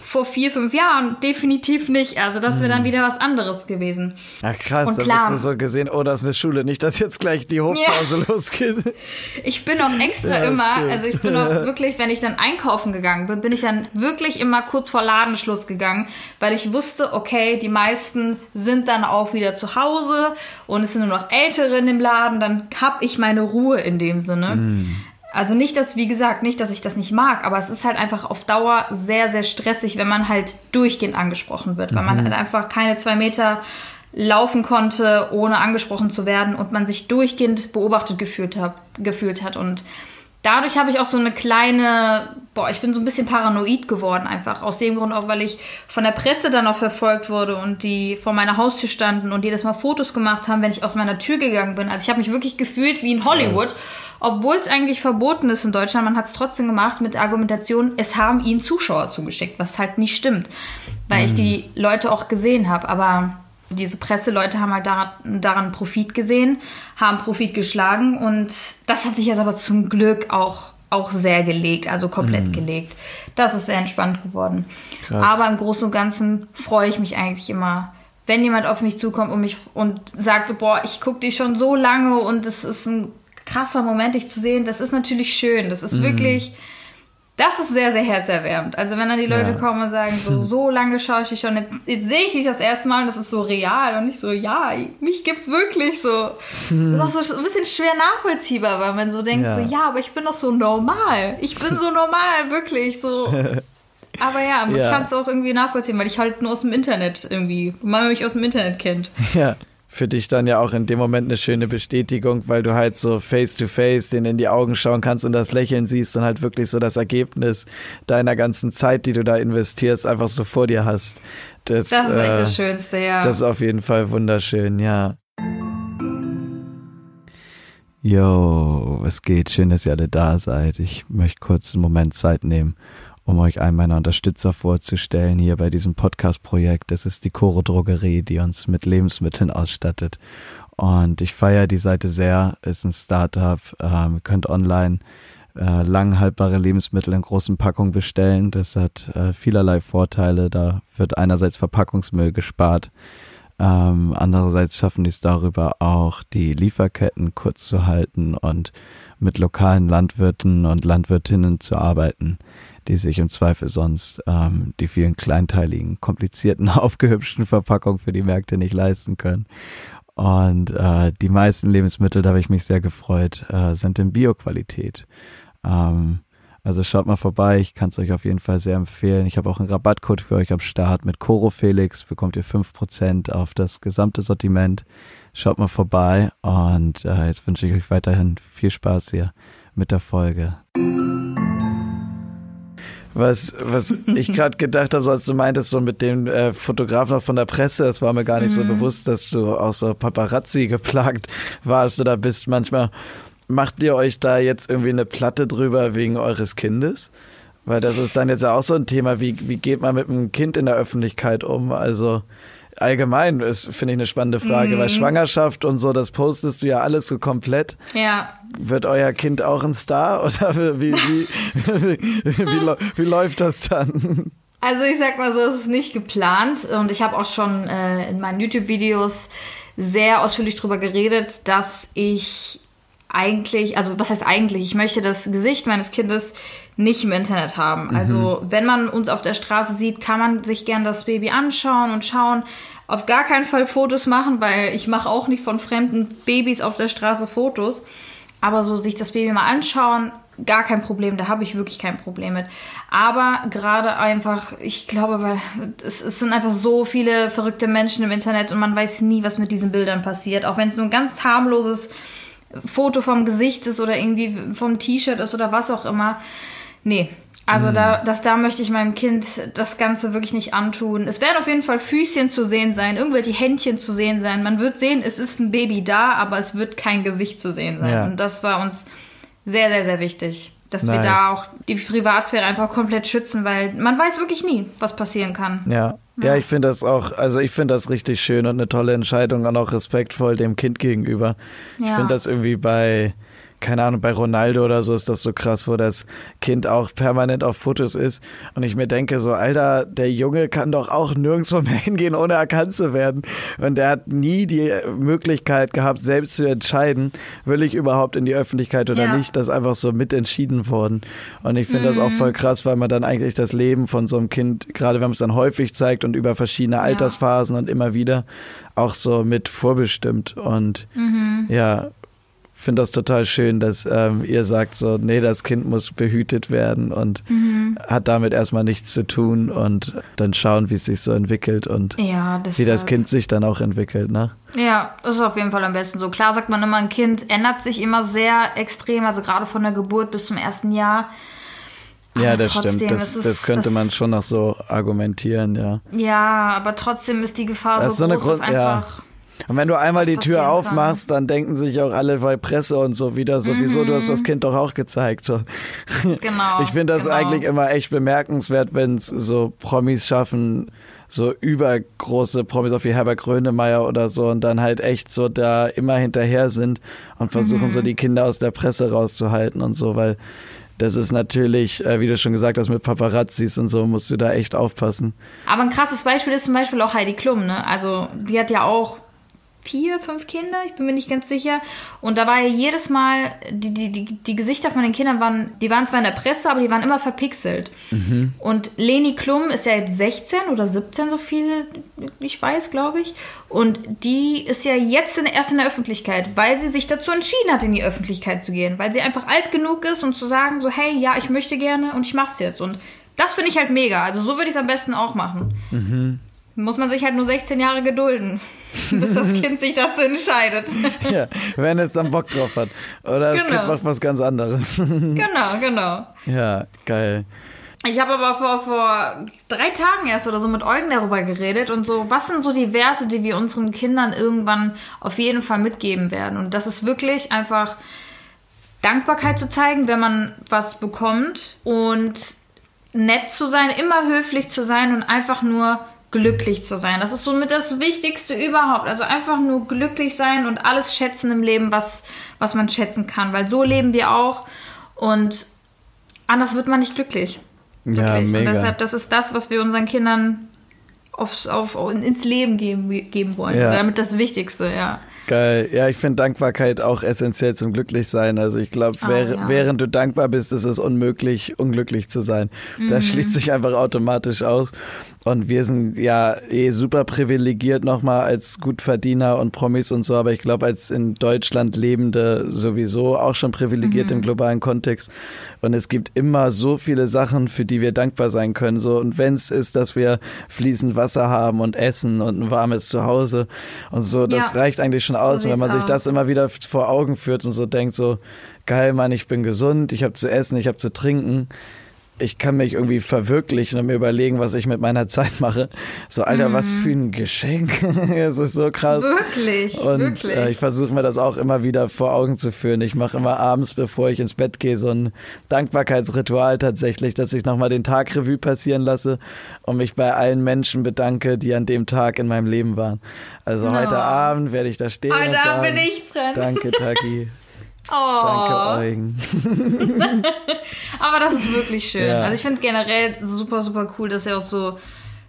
vor vier, fünf Jahren definitiv nicht. Also das wäre dann hm. wieder was anderes gewesen. Ja, krass, und da klar, bist du so gesehen, oh, das ist eine Schule, nicht, dass jetzt gleich die Hochpause ja. [laughs] losgeht. Ich bin auch extra ja, immer, stimmt. also ich bin auch wirklich, wenn ich dann einkaufen gegangen bin, bin ich dann wirklich immer kurz vor Ladenschluss gegangen, weil ich wusste, okay, die meisten sind dann auch wieder zu Hause und es sind nur noch Ältere in dem Laden, dann hab ich meine Ruhe in dem Sinne. Mm. Also nicht, dass, wie gesagt, nicht, dass ich das nicht mag, aber es ist halt einfach auf Dauer sehr, sehr stressig, wenn man halt durchgehend angesprochen wird, weil man halt einfach keine zwei Meter laufen konnte, ohne angesprochen zu werden und man sich durchgehend beobachtet gefühlt hat, gefühlt hat. Und dadurch habe ich auch so eine kleine, boah, ich bin so ein bisschen paranoid geworden einfach. Aus dem Grund auch, weil ich von der Presse dann auch verfolgt wurde und die vor meiner Haustür standen und jedes Mal Fotos gemacht haben, wenn ich aus meiner Tür gegangen bin. Also ich habe mich wirklich gefühlt wie in Hollywood. Was? Obwohl es eigentlich verboten ist in Deutschland, man hat es trotzdem gemacht mit der Argumentation, es haben ihnen Zuschauer zugeschickt, was halt nicht stimmt, weil mhm. ich die Leute auch gesehen habe. Aber diese Presseleute haben halt daran, daran Profit gesehen, haben Profit geschlagen und das hat sich jetzt aber zum Glück auch auch sehr gelegt, also komplett mhm. gelegt. Das ist sehr entspannt geworden. Krass. Aber im Großen und Ganzen freue ich mich eigentlich immer, wenn jemand auf mich zukommt und mich und sagt, boah, ich gucke dich schon so lange und es ist ein krasser Moment, dich zu sehen. Das ist natürlich schön. Das ist mhm. wirklich, das ist sehr, sehr herzerwärmend. Also wenn dann die Leute ja. kommen und sagen, so, [laughs] so lange schaue ich dich schon, jetzt, sehe ich dich das erste Mal und das ist so real und nicht so, ja, mich gibt's wirklich so. Mhm. Das ist auch so ein bisschen schwer nachvollziehbar, weil man so denkt, ja. so, ja, aber ich bin doch so normal. Ich bin so normal, wirklich, so. [laughs] Aber ja, man ja. kann es auch irgendwie nachvollziehen, weil ich halt nur aus dem Internet irgendwie, man mich aus dem Internet kennt. Ja für dich dann ja auch in dem Moment eine schöne Bestätigung, weil du halt so face to face denen in die Augen schauen kannst und das Lächeln siehst und halt wirklich so das Ergebnis deiner ganzen Zeit, die du da investierst, einfach so vor dir hast. Das, das ist äh, echt das Schönste, ja. Das ist auf jeden Fall wunderschön, ja. Yo, was geht? Schön, dass ihr alle da seid. Ich möchte kurz einen Moment Zeit nehmen um euch einen meiner Unterstützer vorzustellen hier bei diesem Podcast-Projekt. Das ist die Coro Drogerie, die uns mit Lebensmitteln ausstattet. Und ich feiere die Seite sehr. Ist ein Startup. Ähm, ihr könnt online äh, lang Lebensmittel in großen Packungen bestellen. Das hat äh, vielerlei Vorteile. Da wird einerseits Verpackungsmüll gespart. Ähm, andererseits schaffen die es darüber auch, die Lieferketten kurz zu halten und mit lokalen Landwirten und Landwirtinnen zu arbeiten die sich im Zweifel sonst ähm, die vielen kleinteiligen, komplizierten, [laughs] aufgehübschten Verpackungen für die Märkte nicht leisten können. Und äh, die meisten Lebensmittel, da habe ich mich sehr gefreut, äh, sind in Bioqualität. Ähm, also schaut mal vorbei, ich kann es euch auf jeden Fall sehr empfehlen. Ich habe auch einen Rabattcode für euch am Start. Mit Coro Felix bekommt ihr fünf Prozent auf das gesamte Sortiment. Schaut mal vorbei und äh, jetzt wünsche ich euch weiterhin viel Spaß hier mit der Folge was, was ich [laughs] gerade gedacht habe, so als du meintest, so mit dem äh, Fotografen von der Presse, es war mir gar nicht mhm. so bewusst, dass du auch so Paparazzi geplagt warst oder bist manchmal. Macht ihr euch da jetzt irgendwie eine Platte drüber wegen eures Kindes? Weil das ist dann jetzt ja auch so ein Thema, wie, wie geht man mit einem Kind in der Öffentlichkeit um? Also allgemein ist, finde ich, eine spannende Frage, mhm. weil Schwangerschaft und so, das postest du ja alles so komplett. Ja. Wird euer Kind auch ein Star [laughs] oder wie, wie, [laughs] wie, wie, wie läuft das dann? Also ich sag mal so, es ist nicht geplant und ich habe auch schon äh, in meinen YouTube-Videos sehr ausführlich darüber geredet, dass ich eigentlich, also was heißt eigentlich, ich möchte das Gesicht meines Kindes nicht im Internet haben. Mhm. Also wenn man uns auf der Straße sieht, kann man sich gern das Baby anschauen und schauen. Auf gar keinen Fall Fotos machen, weil ich mache auch nicht von fremden Babys auf der Straße Fotos. Aber so sich das Baby mal anschauen, gar kein Problem, da habe ich wirklich kein Problem mit. Aber gerade einfach, ich glaube, weil es, es, sind einfach so viele verrückte Menschen im Internet und man weiß nie, was mit diesen Bildern passiert. Auch wenn es nur ein ganz harmloses Foto vom Gesicht ist oder irgendwie vom T-Shirt ist oder was auch immer. Nee, also mhm. da, das, da möchte ich meinem Kind das Ganze wirklich nicht antun. Es werden auf jeden Fall Füßchen zu sehen sein, irgendwelche Händchen zu sehen sein. Man wird sehen, es ist ein Baby da, aber es wird kein Gesicht zu sehen sein. Ja. Und das war uns sehr, sehr, sehr wichtig. Dass nice. wir da auch die Privatsphäre einfach komplett schützen, weil man weiß wirklich nie, was passieren kann. Ja. Ja, ich finde das auch, also ich finde das richtig schön und eine tolle Entscheidung und auch respektvoll dem Kind gegenüber. Ja. Ich finde das irgendwie bei, keine Ahnung, bei Ronaldo oder so ist das so krass, wo das Kind auch permanent auf Fotos ist. Und ich mir denke so, Alter, der Junge kann doch auch nirgendwo mehr hingehen, ohne erkannt zu werden. Und der hat nie die Möglichkeit gehabt, selbst zu entscheiden, will ich überhaupt in die Öffentlichkeit oder ja. nicht. Das ist einfach so mitentschieden worden. Und ich finde mhm. das auch mhm. voll krass, weil man dann eigentlich das Leben von so einem Kind, gerade wenn man es dann häufig zeigt und über verschiedene Altersphasen ja. und immer wieder, auch so mit vorbestimmt. Und mhm. ja, finde das total schön, dass ähm, ihr sagt so, nee, das Kind muss behütet werden und mhm. hat damit erstmal nichts zu tun und dann schauen, wie es sich so entwickelt und ja, wie das Kind sich dann auch entwickelt, ne? Ja, das ist auf jeden Fall am besten so. Klar sagt man immer, ein Kind ändert sich immer sehr extrem, also gerade von der Geburt bis zum ersten Jahr. Ja, das trotzdem, stimmt. Das, ist, das könnte das, man schon noch so argumentieren, ja. Ja, aber trotzdem ist die Gefahr das so, so groß, eine Grund, einfach ja. Und wenn du einmal die Tür aufmachst, kann. dann denken sich auch alle bei Presse und so wieder, sowieso, mhm. du hast das mhm. Kind doch auch gezeigt. So. Genau. [laughs] Ich finde das genau. eigentlich immer echt bemerkenswert, wenn es so Promis schaffen, so übergroße Promis, auch wie Herbert Grönemeyer oder so, und dann halt echt so da immer hinterher sind und versuchen mhm. so die Kinder aus der Presse rauszuhalten und so, weil das ist natürlich, äh, wie du schon gesagt hast, mit Paparazzis und so musst du da echt aufpassen. Aber ein krasses Beispiel ist zum Beispiel auch Heidi Klum, ne? Also die hat ja auch vier, fünf Kinder, ich bin mir nicht ganz sicher. Und da war ja jedes Mal, die, die, die, die Gesichter von den Kindern waren, die waren zwar in der Presse, aber die waren immer verpixelt. Mhm. Und Leni Klum ist ja jetzt 16 oder 17, so viel ich weiß, glaube ich. Und die ist ja jetzt in, erst in der Öffentlichkeit, weil sie sich dazu entschieden hat, in die Öffentlichkeit zu gehen. Weil sie einfach alt genug ist, um zu sagen, so, hey, ja, ich möchte gerne und ich mach's jetzt. Und das finde ich halt mega. Also so würde ich es am besten auch machen. Mhm. Muss man sich halt nur 16 Jahre gedulden, [laughs] bis das Kind sich dazu entscheidet. [laughs] ja, wenn es dann Bock drauf hat. Oder das genau. Kind macht was ganz anderes. [laughs] genau, genau. Ja, geil. Ich habe aber vor, vor drei Tagen erst oder so mit Eugen darüber geredet und so, was sind so die Werte, die wir unseren Kindern irgendwann auf jeden Fall mitgeben werden. Und das ist wirklich einfach Dankbarkeit zu zeigen, wenn man was bekommt und nett zu sein, immer höflich zu sein und einfach nur glücklich zu sein. Das ist somit das Wichtigste überhaupt. Also einfach nur glücklich sein und alles schätzen im Leben, was, was man schätzen kann. Weil so leben wir auch und anders wird man nicht glücklich. Wirklich. Ja, mega. Und deshalb, das ist das, was wir unseren Kindern aufs, auf, ins Leben geben, geben wollen. Ja. Damit das Wichtigste, ja. Geil. Ja, ich finde Dankbarkeit auch essentiell zum Glücklichsein. Also ich glaube, ah, ja. während du dankbar bist, ist es unmöglich, unglücklich zu sein. Mhm. Das schließt sich einfach automatisch aus. Und wir sind ja eh super privilegiert nochmal als Gutverdiener und Promis und so, aber ich glaube, als in Deutschland Lebende sowieso auch schon privilegiert mhm. im globalen Kontext. Und es gibt immer so viele Sachen, für die wir dankbar sein können. So, und wenn es ist, dass wir fließend Wasser haben und Essen und ein warmes Zuhause und so, das ja. reicht eigentlich schon aus. So und wenn man sich das immer wieder vor Augen führt und so denkt, so, geil, Mann, ich bin gesund, ich habe zu essen, ich habe zu trinken ich kann mich irgendwie verwirklichen und mir überlegen, was ich mit meiner Zeit mache. So, Alter, mhm. was für ein Geschenk. [laughs] Es ist so krass. Wirklich, und wirklich. Äh, ich versuche mir das auch immer wieder vor Augen zu führen. Ich mache immer abends, bevor ich ins Bett gehe, so ein Dankbarkeitsritual tatsächlich, dass ich nochmal den Tag Revue passieren lasse und mich bei allen Menschen bedanke, die an dem Tag in meinem Leben waren. Also oh. heute Abend werde ich da stehen. Heute Abend bin ich drin. Danke, Taki. [laughs] Oh. Danke, Eugen. [laughs] Aber das ist wirklich schön. Ja. Also ich finde generell super, super cool, dass du auch so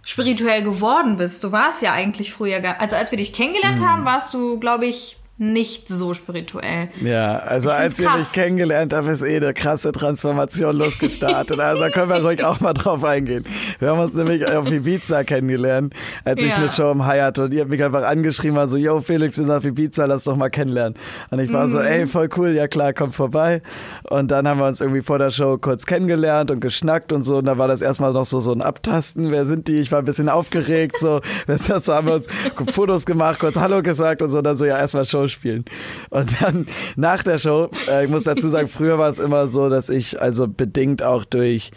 spirituell geworden bist. Du warst ja eigentlich früher, gar, also als wir dich kennengelernt mhm. haben, warst du, glaube ich, nicht so spirituell. Ja, also als ihr mich kennengelernt habt, ist eh eine krasse Transformation losgestartet. Also da können wir ruhig auch mal drauf eingehen. Wir haben uns nämlich auf Ibiza kennengelernt, als ich ja. eine Show im High hatte und ihr habt mich einfach angeschrieben, war so, yo Felix, wir sind auf Ibiza, lass doch mal kennenlernen. Und ich war mhm. so, ey, voll cool, ja klar, komm vorbei. Und dann haben wir uns irgendwie vor der Show kurz kennengelernt und geschnackt und so. Und da war das erstmal noch so, so ein Abtasten. Wer sind die? Ich war ein bisschen aufgeregt, so. [laughs] so haben wir uns Fotos gemacht, kurz Hallo gesagt und so. Und dann so, ja, erstmal Show spielen. Und dann nach der Show, äh, ich muss dazu sagen, früher war es immer so, dass ich also bedingt auch durch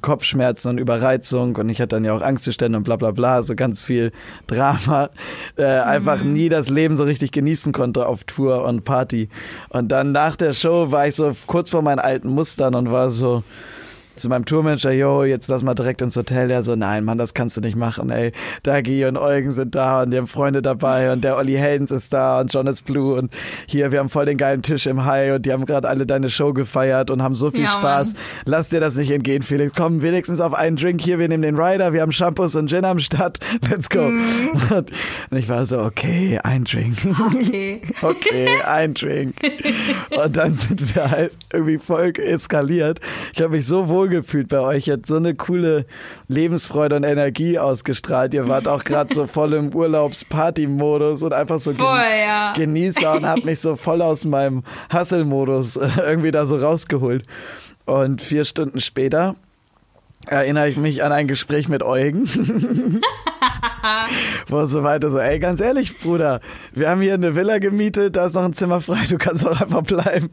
Kopfschmerzen und Überreizung und ich hatte dann ja auch Angstzustände und bla bla bla, so ganz viel Drama, äh, einfach mhm. nie das Leben so richtig genießen konnte auf Tour und Party. Und dann nach der Show war ich so kurz vor meinen alten Mustern und war so, zu meinem Tourmanager, yo, jetzt lass mal direkt ins Hotel. Der so, nein, Mann, das kannst du nicht machen, ey. Dagi und Eugen sind da und die haben Freunde dabei und der Olli Heldens ist da und John is Blue und hier, wir haben voll den geilen Tisch im High und die haben gerade alle deine Show gefeiert und haben so viel ja, Spaß. Mann. Lass dir das nicht entgehen, Felix. Komm wenigstens auf einen Drink hier, wir nehmen den Rider, wir haben Shampoos und Gin am Start. [laughs] Let's go. Und, und ich war so, okay, ein Drink. Okay. [laughs] okay, ein Drink. [laughs] Und dann sind wir halt irgendwie voll eskaliert. Ich habe mich so wohl wohlgefühlt bei euch. Ihr habt so eine coole Lebensfreude und Energie ausgestrahlt. Ihr wart auch gerade so voll im Urlaubsparty-Modus und einfach so gen ja. Genießer und habt mich so voll aus meinem Hustle-Modus irgendwie da so rausgeholt. Und vier Stunden später erinnere ich mich an ein Gespräch mit Eugen. [laughs] Wo so weiter so, ey, ganz ehrlich, Bruder, wir haben hier eine Villa gemietet, da ist noch ein Zimmer frei, du kannst auch einfach bleiben.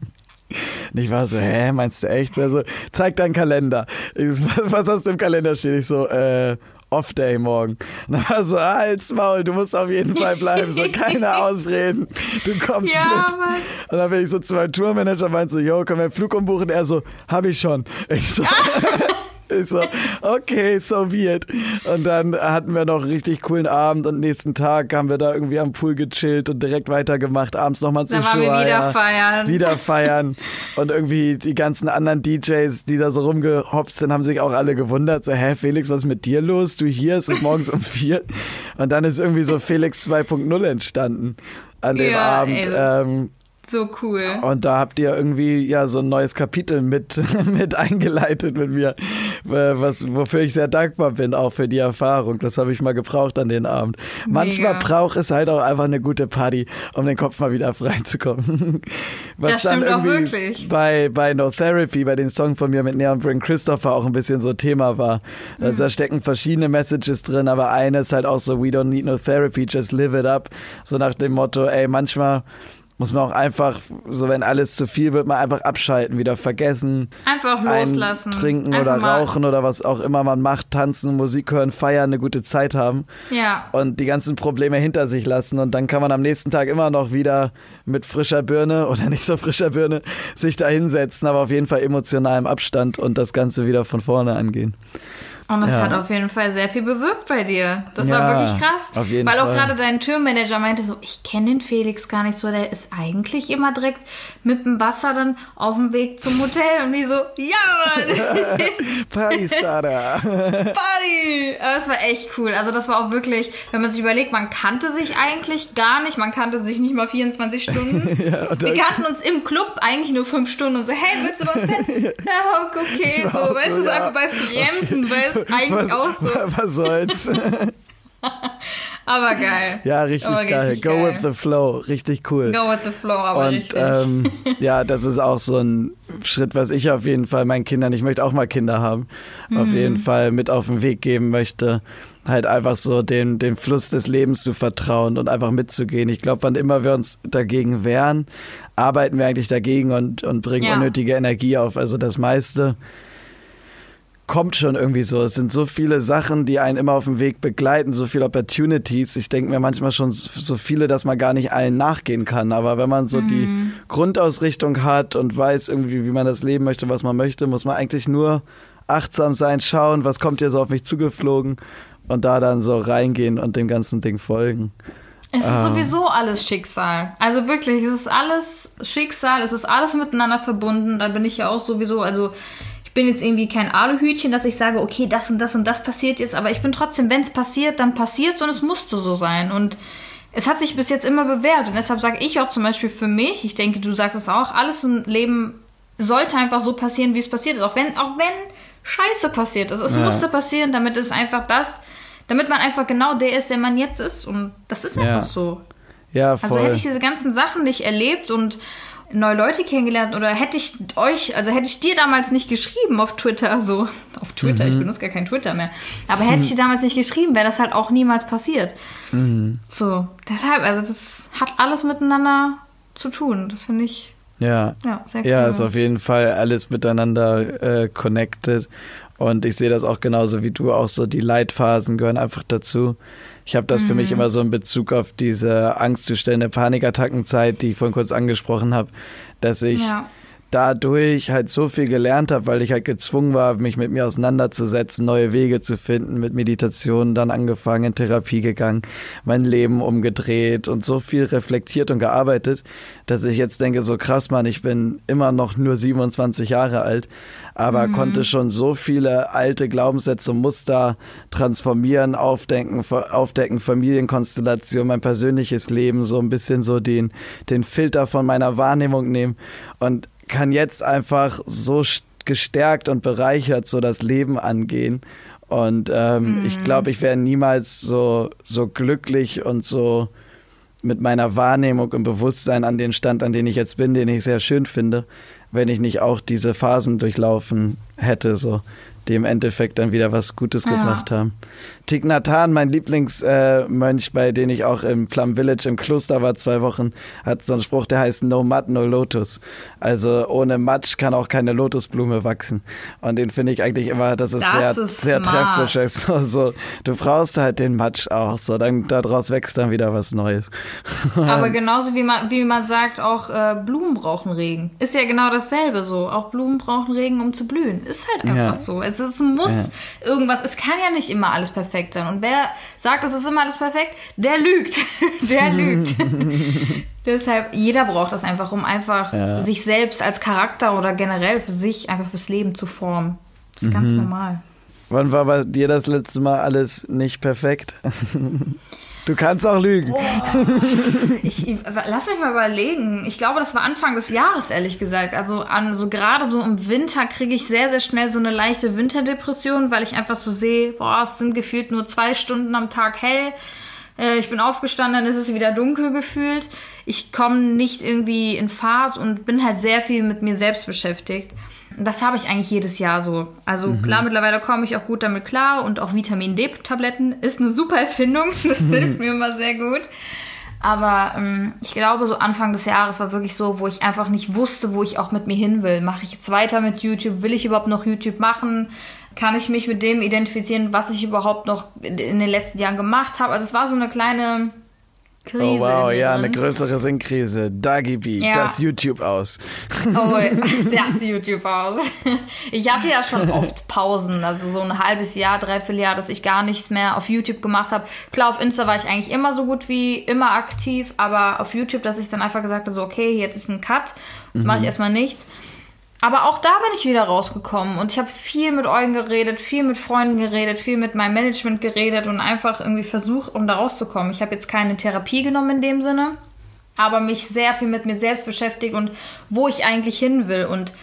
Und ich war so, hä, meinst du echt? Also, zeig deinen Kalender. Ich, was, was hast du im Kalender stehen? Ich so, äh, Off-Day morgen. Und dann war so, ah, halt's Maul, du musst auf jeden Fall bleiben, so keine [laughs] Ausreden, du kommst ja, mit. Mann. Und dann bin ich so zu meinem Tourmanager, meinte so, yo, können wir einen Flug umbuchen? Er so, hab ich schon. Ich so, [laughs] Ich so, okay, so weird. Und dann hatten wir noch einen richtig coolen Abend und nächsten Tag haben wir da irgendwie am Pool gechillt und direkt weitergemacht. Abends nochmal zum Show. wieder feiern. Wieder feiern. Und irgendwie die ganzen anderen DJs, die da so rumgehopst sind, haben sich auch alle gewundert. So, hä, Felix, was ist mit dir los? Du hier, es ist morgens um vier. Und dann ist irgendwie so Felix 2.0 entstanden an dem ja, Abend. Ähm, so cool. Und da habt ihr irgendwie ja so ein neues Kapitel mit, [laughs] mit eingeleitet mit mir, was, wofür ich sehr dankbar bin, auch für die Erfahrung. Das habe ich mal gebraucht an den Abend. Manchmal braucht es halt auch einfach eine gute Party, um den Kopf mal wieder freizukommen. [laughs] Was das dann irgendwie auch wirklich. Bei, bei No Therapy, bei den Song von mir mit Neon Bring Christopher auch ein bisschen so Thema war. Also mhm. da stecken verschiedene Messages drin, aber eine ist halt auch so, we don't need no therapy, just live it up. So nach dem Motto, ey, manchmal muss man auch einfach, so wenn alles zu viel wird, mal einfach abschalten, wieder vergessen. Einfach loslassen. Trinken einfach oder rauchen oder was auch immer man macht, tanzen, Musik hören, feiern, eine gute Zeit haben. Ja. Und die ganzen Probleme hinter sich lassen. Und dann kann man am nächsten Tag immer noch wieder mit frischer Birne [laughs] oder nicht so frischer Birne sich da hinsetzen, aber auf jeden Fall emotionalem Abstand und das Ganze wieder von vorne angehen. Und das ja. hat auf jeden Fall sehr viel bewirkt bei dir. Das ja, war wirklich krass. Auf jeden weil Fall. auch gerade dein Türmanager meinte so, ich kenne den Felix gar nicht so, der ist eigentlich immer direkt mit dem Wasser dann auf dem Weg zum Hotel und die so, ja Mann! [laughs] Party Starter! [laughs] Party! Aber es war echt cool. Also das war auch wirklich, wenn man sich überlegt, man kannte sich eigentlich gar nicht, man kannte sich nicht mal 24 Stunden. [laughs] ja, Wir kannten uns im Club eigentlich nur 5 Stunden und so, hey, willst du was fetzen? ja, okay, so, weißt du, so, einfach bei Fremden, weißt eigentlich was, auch so. [laughs] Was soll's? [laughs] aber geil. Ja, richtig aber geil. Go geil. with the flow. Richtig cool. Go with the flow, aber Und, richtig. Ähm, [laughs] ja, das ist auch so ein Schritt, was ich auf jeden Fall meinen Kindern, ich möchte auch mal Kinder haben, mhm. auf jeden Fall mit auf den Weg geben möchte. Halt einfach so den, den Fluss des Lebens zu vertrauen und einfach mitzugehen. Ich glaube, wann immer wir uns dagegen wehren, arbeiten wir eigentlich dagegen und, und bringen ja. unnötige Energie auf. Also das meiste kommt schon irgendwie so. Es sind so viele Sachen, die einen immer auf dem Weg begleiten, so viele Opportunities. Ich denke mir manchmal schon so viele, dass man gar nicht allen nachgehen kann. Aber wenn man so mhm. die Grundausrichtung hat und weiß irgendwie, wie man das leben möchte, was man möchte, muss man eigentlich nur achtsam sein, schauen, was kommt hier so auf mich zugeflogen und da dann so reingehen und dem ganzen Ding folgen. Es ist ah. sowieso alles Schicksal. Also wirklich, es ist alles Schicksal, es ist alles miteinander verbunden. Da bin ich ja auch sowieso, also bin jetzt irgendwie kein Aluhütchen, dass ich sage, okay, das und das und das passiert jetzt, aber ich bin trotzdem, wenn es passiert, dann passiert und es musste so sein. Und es hat sich bis jetzt immer bewährt. Und deshalb sage ich auch zum Beispiel für mich, ich denke, du sagst es auch, alles im Leben sollte einfach so passieren, wie es passiert ist. Auch wenn, auch wenn Scheiße passiert ist. Es ja. musste passieren, damit es einfach das, damit man einfach genau der ist, der man jetzt ist. Und das ist einfach ja. so. Ja, voll. Also hätte ich diese ganzen Sachen nicht erlebt und neue Leute kennengelernt oder hätte ich euch, also hätte ich dir damals nicht geschrieben auf Twitter, so [laughs] auf Twitter, mhm. ich benutze gar kein Twitter mehr, aber hätte ich dir damals nicht geschrieben, wäre das halt auch niemals passiert. Mhm. So, deshalb, also das hat alles miteinander zu tun. Das finde ich ja, ja, sehr cool. Ja, ist auf jeden Fall alles miteinander äh, connected. Und ich sehe das auch genauso wie du, auch so die Leitphasen gehören einfach dazu. Ich habe das mhm. für mich mhm. immer so in Bezug auf diese Angstzustände, Panikattackenzeit, die ich vorhin kurz angesprochen habe, dass ich ja. Dadurch halt so viel gelernt habe, weil ich halt gezwungen war, mich mit mir auseinanderzusetzen, neue Wege zu finden, mit Meditation dann angefangen, in Therapie gegangen, mein Leben umgedreht und so viel reflektiert und gearbeitet, dass ich jetzt denke, so krass, Mann, ich bin immer noch nur 27 Jahre alt, aber mhm. konnte schon so viele alte Glaubenssätze, Muster transformieren, aufdenken, aufdecken, Familienkonstellation, mein persönliches Leben, so ein bisschen so den, den Filter von meiner Wahrnehmung nehmen und kann jetzt einfach so gestärkt und bereichert, so das Leben angehen. Und ähm, mhm. ich glaube, ich wäre niemals so, so glücklich und so mit meiner Wahrnehmung und Bewusstsein an den Stand, an den ich jetzt bin, den ich sehr schön finde, wenn ich nicht auch diese Phasen durchlaufen hätte, so die im Endeffekt dann wieder was Gutes ja. gebracht haben. Thich Nhat Hanh, mein Lieblingsmönch, äh, bei dem ich auch im Plum Village im Kloster war zwei Wochen, hat so einen Spruch, der heißt No Mud, No Lotus. Also ohne Matsch kann auch keine Lotusblume wachsen. Und den finde ich eigentlich immer, das ist das sehr, ist sehr trefflich. [laughs] So, so, du brauchst halt den Matsch auch, so dann daraus wächst dann wieder was Neues. [laughs] Aber genauso wie man, wie man sagt, auch äh, Blumen brauchen Regen. Ist ja genau dasselbe so. Auch Blumen brauchen Regen, um zu blühen. Ist halt einfach ja. so. Es, es muss ja. irgendwas, es kann ja nicht immer alles perfekt perfekt sein. Und wer sagt, es ist immer alles perfekt, der lügt. [laughs] der lügt. [laughs] Deshalb, jeder braucht das einfach, um einfach ja. sich selbst als Charakter oder generell für sich einfach fürs Leben zu formen. Das ist mhm. ganz normal. Wann war bei dir das letzte Mal alles nicht perfekt? [laughs] Du kannst auch lügen. [laughs] Ich, lass mich mal überlegen. Ich glaube, das war Anfang des Jahres, ehrlich gesagt. Also an so gerade so im Winter kriege ich sehr, sehr schnell so eine leichte Winterdepression, weil ich einfach so sehe, boah, es sind gefühlt nur zwei Stunden am Tag hell. Äh, ich bin aufgestanden, dann ist es wieder dunkel gefühlt. Ich komme nicht irgendwie in Fahrt und bin halt sehr viel mit mir selbst beschäftigt. Das habe ich eigentlich jedes Jahr so. Also mhm. klar, mittlerweile komme ich auch gut damit klar und auch Vitamin D-Tabletten ist eine super Erfindung. [laughs] Das hilft [laughs] mir immer sehr gut. Aber ähm, ich glaube, so Anfang des Jahres war wirklich so, wo ich einfach nicht wusste, wo ich auch mit mir hin will. Mache ich jetzt weiter mit YouTube? Will ich überhaupt noch YouTube machen? Kann ich mich mit dem identifizieren, was ich überhaupt noch in den letzten Jahren gemacht habe? Also es war so eine kleine Krise oh wow, ja, drin. eine größere Sinnkrise. Dagi B, ja. das YouTube aus. Oh, [laughs] [laughs] das YouTube aus. Ich hatte ja schon oft Pausen, also so ein halbes Jahr, dreiviertel Jahr, dass ich gar nichts mehr auf YouTube gemacht habe. Klar, auf Insta war ich eigentlich immer so gut wie immer aktiv, aber auf YouTube, dass ich dann einfach gesagt habe, so okay, jetzt ist ein Cut, jetzt mhm. mache ich erstmal nichts. Aber auch da bin ich wieder rausgekommen und ich habe viel mit Eugen geredet, viel mit Freunden geredet, viel mit meinem Management geredet und einfach irgendwie versucht, um da rauszukommen. Ich habe jetzt keine Therapie genommen in dem Sinne, aber mich sehr viel mit mir selbst beschäftigt und wo ich eigentlich hin will. Und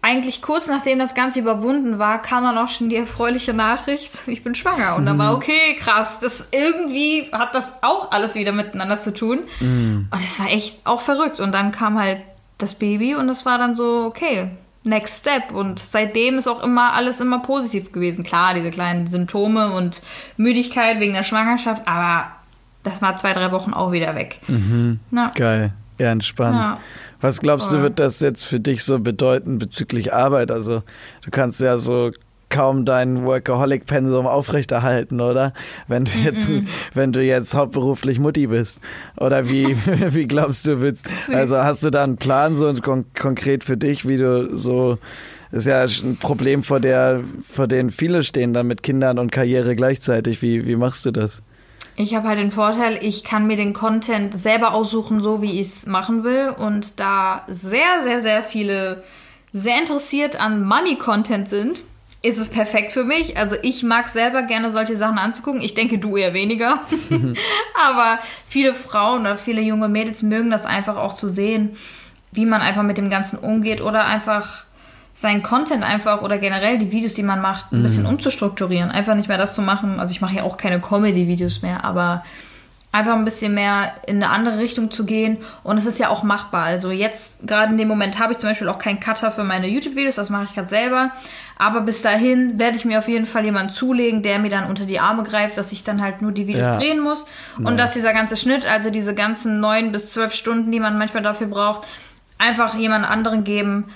eigentlich kurz nachdem das Ganze überwunden war, kam dann auch schon die erfreuliche Nachricht, [laughs] ich bin schwanger. Und dann war, mhm. okay, krass, das irgendwie hat das auch alles wieder miteinander zu tun. Mm. Und es war echt auch verrückt. Und dann kam halt das Baby und es war dann so, okay, next step. Und seitdem ist auch immer alles immer positiv gewesen. Klar, diese kleinen Symptome und Müdigkeit wegen der Schwangerschaft, aber das war zwei, drei Wochen auch wieder weg. Mhm. Geil. Ja, entspannt. Ja. Was glaubst du, wird das jetzt für dich so bedeuten bezüglich Arbeit? Also, du kannst ja so kaum dein Workaholic-Pensum aufrechterhalten, oder? Wenn du jetzt, mm -mm. wenn du jetzt hauptberuflich Mutti bist. Oder wie, [laughs] [laughs] wie glaubst du, willst, also hast du da einen Plan so kon konkret für dich, wie du so, ist ja ein Problem, vor der, vor denen viele stehen dann mit Kindern und Karriere gleichzeitig. Wie, wie machst du das? Ich habe halt den Vorteil, ich kann mir den Content selber aussuchen, so wie ich es machen will. Und da sehr, sehr, sehr viele sehr interessiert an Money-Content sind, ist es perfekt für mich. Also ich mag selber gerne solche Sachen anzugucken. Ich denke, du eher weniger. [laughs] Aber viele Frauen oder viele junge Mädels mögen das einfach auch zu sehen, wie man einfach mit dem Ganzen umgeht oder einfach seinen Content einfach oder generell die Videos, die man macht, ein mhm. bisschen umzustrukturieren. Einfach nicht mehr das zu machen. Also ich mache ja auch keine Comedy-Videos mehr, aber einfach ein bisschen mehr in eine andere Richtung zu gehen. Und es ist ja auch machbar. Also jetzt, gerade in dem Moment, habe ich zum Beispiel auch keinen Cutter für meine YouTube-Videos, das mache ich gerade selber. Aber bis dahin werde ich mir auf jeden Fall jemanden zulegen, der mir dann unter die Arme greift, dass ich dann halt nur die Videos ja. drehen muss. Nice. Und dass dieser ganze Schnitt, also diese ganzen neun bis zwölf Stunden, die man manchmal dafür braucht, einfach jemand anderen geben.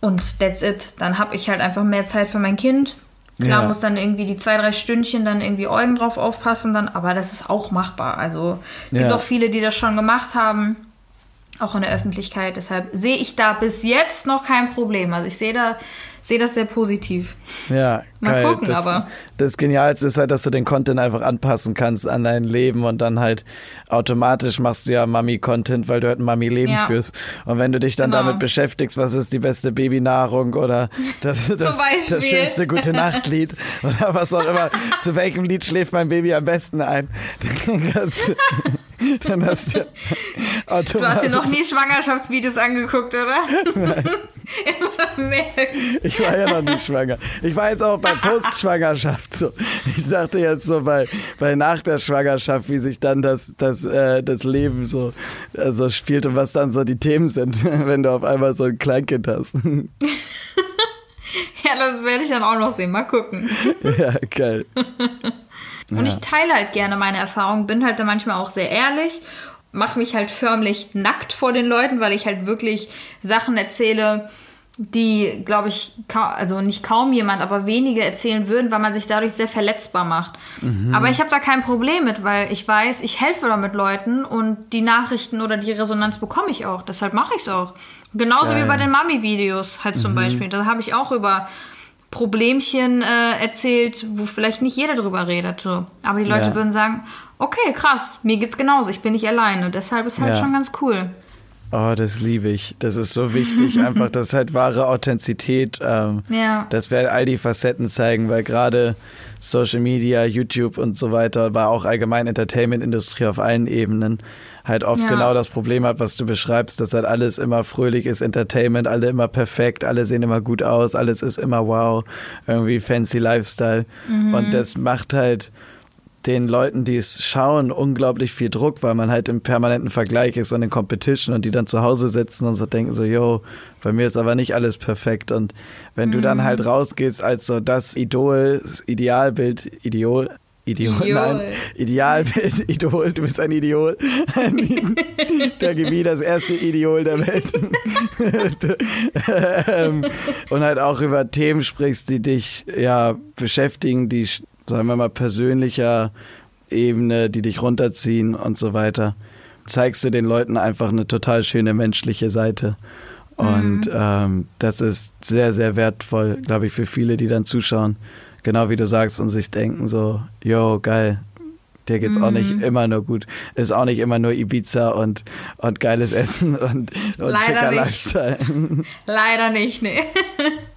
Und that's it. Dann habe ich halt einfach mehr Zeit für mein Kind Klar ja. muss dann irgendwie die zwei, drei Stündchen dann irgendwie Eugen drauf aufpassen, dann, aber das ist auch machbar. Also es gibt ja. auch viele, die das schon gemacht haben, auch in der Öffentlichkeit. Deshalb sehe ich da bis jetzt noch kein Problem. Also ich sehe da sehe das sehr positiv. Ja, Mal geil. gucken, das, aber. Das Genialste ist halt, dass du den Content einfach anpassen kannst an dein Leben und dann halt automatisch machst du ja Mami-Content, weil du halt ein Mami-Leben ja. führst. Und wenn du dich dann genau. damit beschäftigst, was ist die beste Babynahrung oder [laughs] das, das, das schönste Gute-Nacht-Lied oder was auch immer, [laughs] zu welchem Lied schläft mein Baby am besten ein, [laughs] dann kannst, [laughs] Dann hast du, du hast dir noch nie Schwangerschaftsvideos angeguckt, oder? [laughs] Immer mehr. Ich war ja noch nie schwanger. Ich war jetzt auch bei Postschwangerschaft so. Ich dachte jetzt so bei, bei nach der Schwangerschaft, wie sich dann das, das, äh, das Leben so also spielt und was dann so die Themen sind, [laughs] wenn du auf einmal so ein Kleinkind hast. Ja, das werde ich dann auch noch sehen. Mal gucken. Ja, geil. Und ja. ich teile halt gerne meine Erfahrungen, bin halt da manchmal auch sehr ehrlich, mache mich halt förmlich nackt vor den Leuten, weil ich halt wirklich Sachen erzähle, die, glaube ich, also nicht kaum jemand, aber wenige erzählen würden, weil man sich dadurch sehr verletzbar macht. Mhm. Aber ich habe da kein Problem mit, weil ich weiß, ich helfe damit Leuten und die Nachrichten oder die Resonanz bekomme ich auch. Deshalb mache ich es auch. Genauso Geil. wie bei den Mami-Videos halt zum mhm. Beispiel. Da habe ich auch über Problemchen äh, erzählt, wo vielleicht nicht jeder drüber redet. So. Aber die Leute ja. würden sagen, okay, krass, mir geht's genauso, ich bin nicht alleine. Deshalb ist halt ja. schon ganz cool. Oh, das liebe ich. Das ist so wichtig, [laughs] einfach, das ist halt wahre Authentizität. Ähm, ja. Dass wir all die Facetten zeigen, weil gerade Social Media, YouTube und so weiter, aber auch allgemein Entertainment-Industrie auf allen Ebenen halt oft ja. genau das Problem hat, was du beschreibst, dass halt alles immer fröhlich ist, Entertainment, alle immer perfekt, alle sehen immer gut aus, alles ist immer wow, irgendwie fancy Lifestyle. Mhm. Und das macht halt den Leuten, die es schauen, unglaublich viel Druck, weil man halt im permanenten Vergleich ist und in Competition und die dann zu Hause sitzen und so denken so, yo, bei mir ist aber nicht alles perfekt. Und wenn mhm. du dann mhm. halt rausgehst als so das Idol, das Idealbild, Ideal, Idiot, Idiol. nein, Idealbild, [laughs] Idol, du bist ein Idol. [laughs] der Gebiet, das erste Ideol der Welt. [laughs] Ähm, und halt auch über Themen sprichst, die dich ja beschäftigen, die, sagen wir mal, persönlicher Ebene, die dich runterziehen und so weiter. Zeigst du den Leuten einfach eine total schöne menschliche Seite. Und mhm. ähm, das ist sehr, sehr wertvoll, glaube ich, für viele, die dann zuschauen genau wie du sagst, und sich denken so, yo, geil, dir geht's mhm. auch nicht mhm. immer nur gut. Ist auch nicht immer nur Ibiza und, und geiles Essen [laughs] und, und schicker nicht. Lifestyle. [laughs] Leider nicht, nee. [laughs]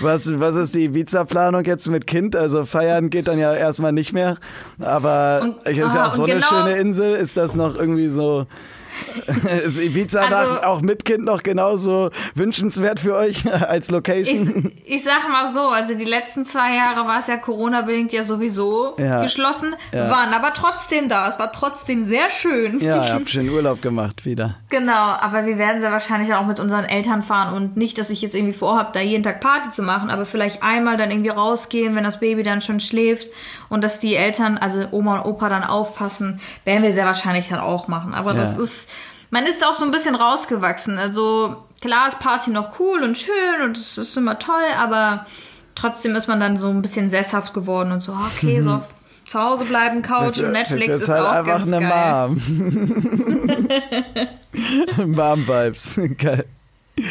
Was, was ist die Ibiza-Planung jetzt mit Kind? Also feiern geht dann ja erstmal nicht mehr. Aber und, ist ja auch so eine genau schöne Insel. Ist das noch irgendwie so [laughs] ist Ibiza also, auch mit Kind noch genauso wünschenswert für euch [laughs] als Location? Ich, ich sag mal so, also die letzten zwei Jahre war es ja Corona-bedingt ja sowieso ja. geschlossen, ja. waren aber trotzdem da. Es war trotzdem sehr schön. Ja, ihr habt schön Urlaub gemacht wieder. Genau, aber wir werden sehr wahrscheinlich auch mit unseren Eltern fahren und nicht, dass ich jetzt irgendwie vorhabe, da jeden Tag Party zu machen, aber vielleicht einmal dann irgendwie rausgehen, wenn das Baby dann schon schläft und dass die Eltern, also Oma und Opa dann aufpassen, werden wir sehr wahrscheinlich dann auch machen. Aber ja. das ist man ist auch so ein bisschen rausgewachsen. Also klar ist Party noch cool und schön und es ist immer toll, aber trotzdem ist man dann so ein bisschen sesshaft geworden und so, okay, mhm. so zu Hause bleiben, Couch das, und Netflix das ist, ist halt auch einfach eine geil. Mom. [laughs] Mom-Vibes, [laughs] geil.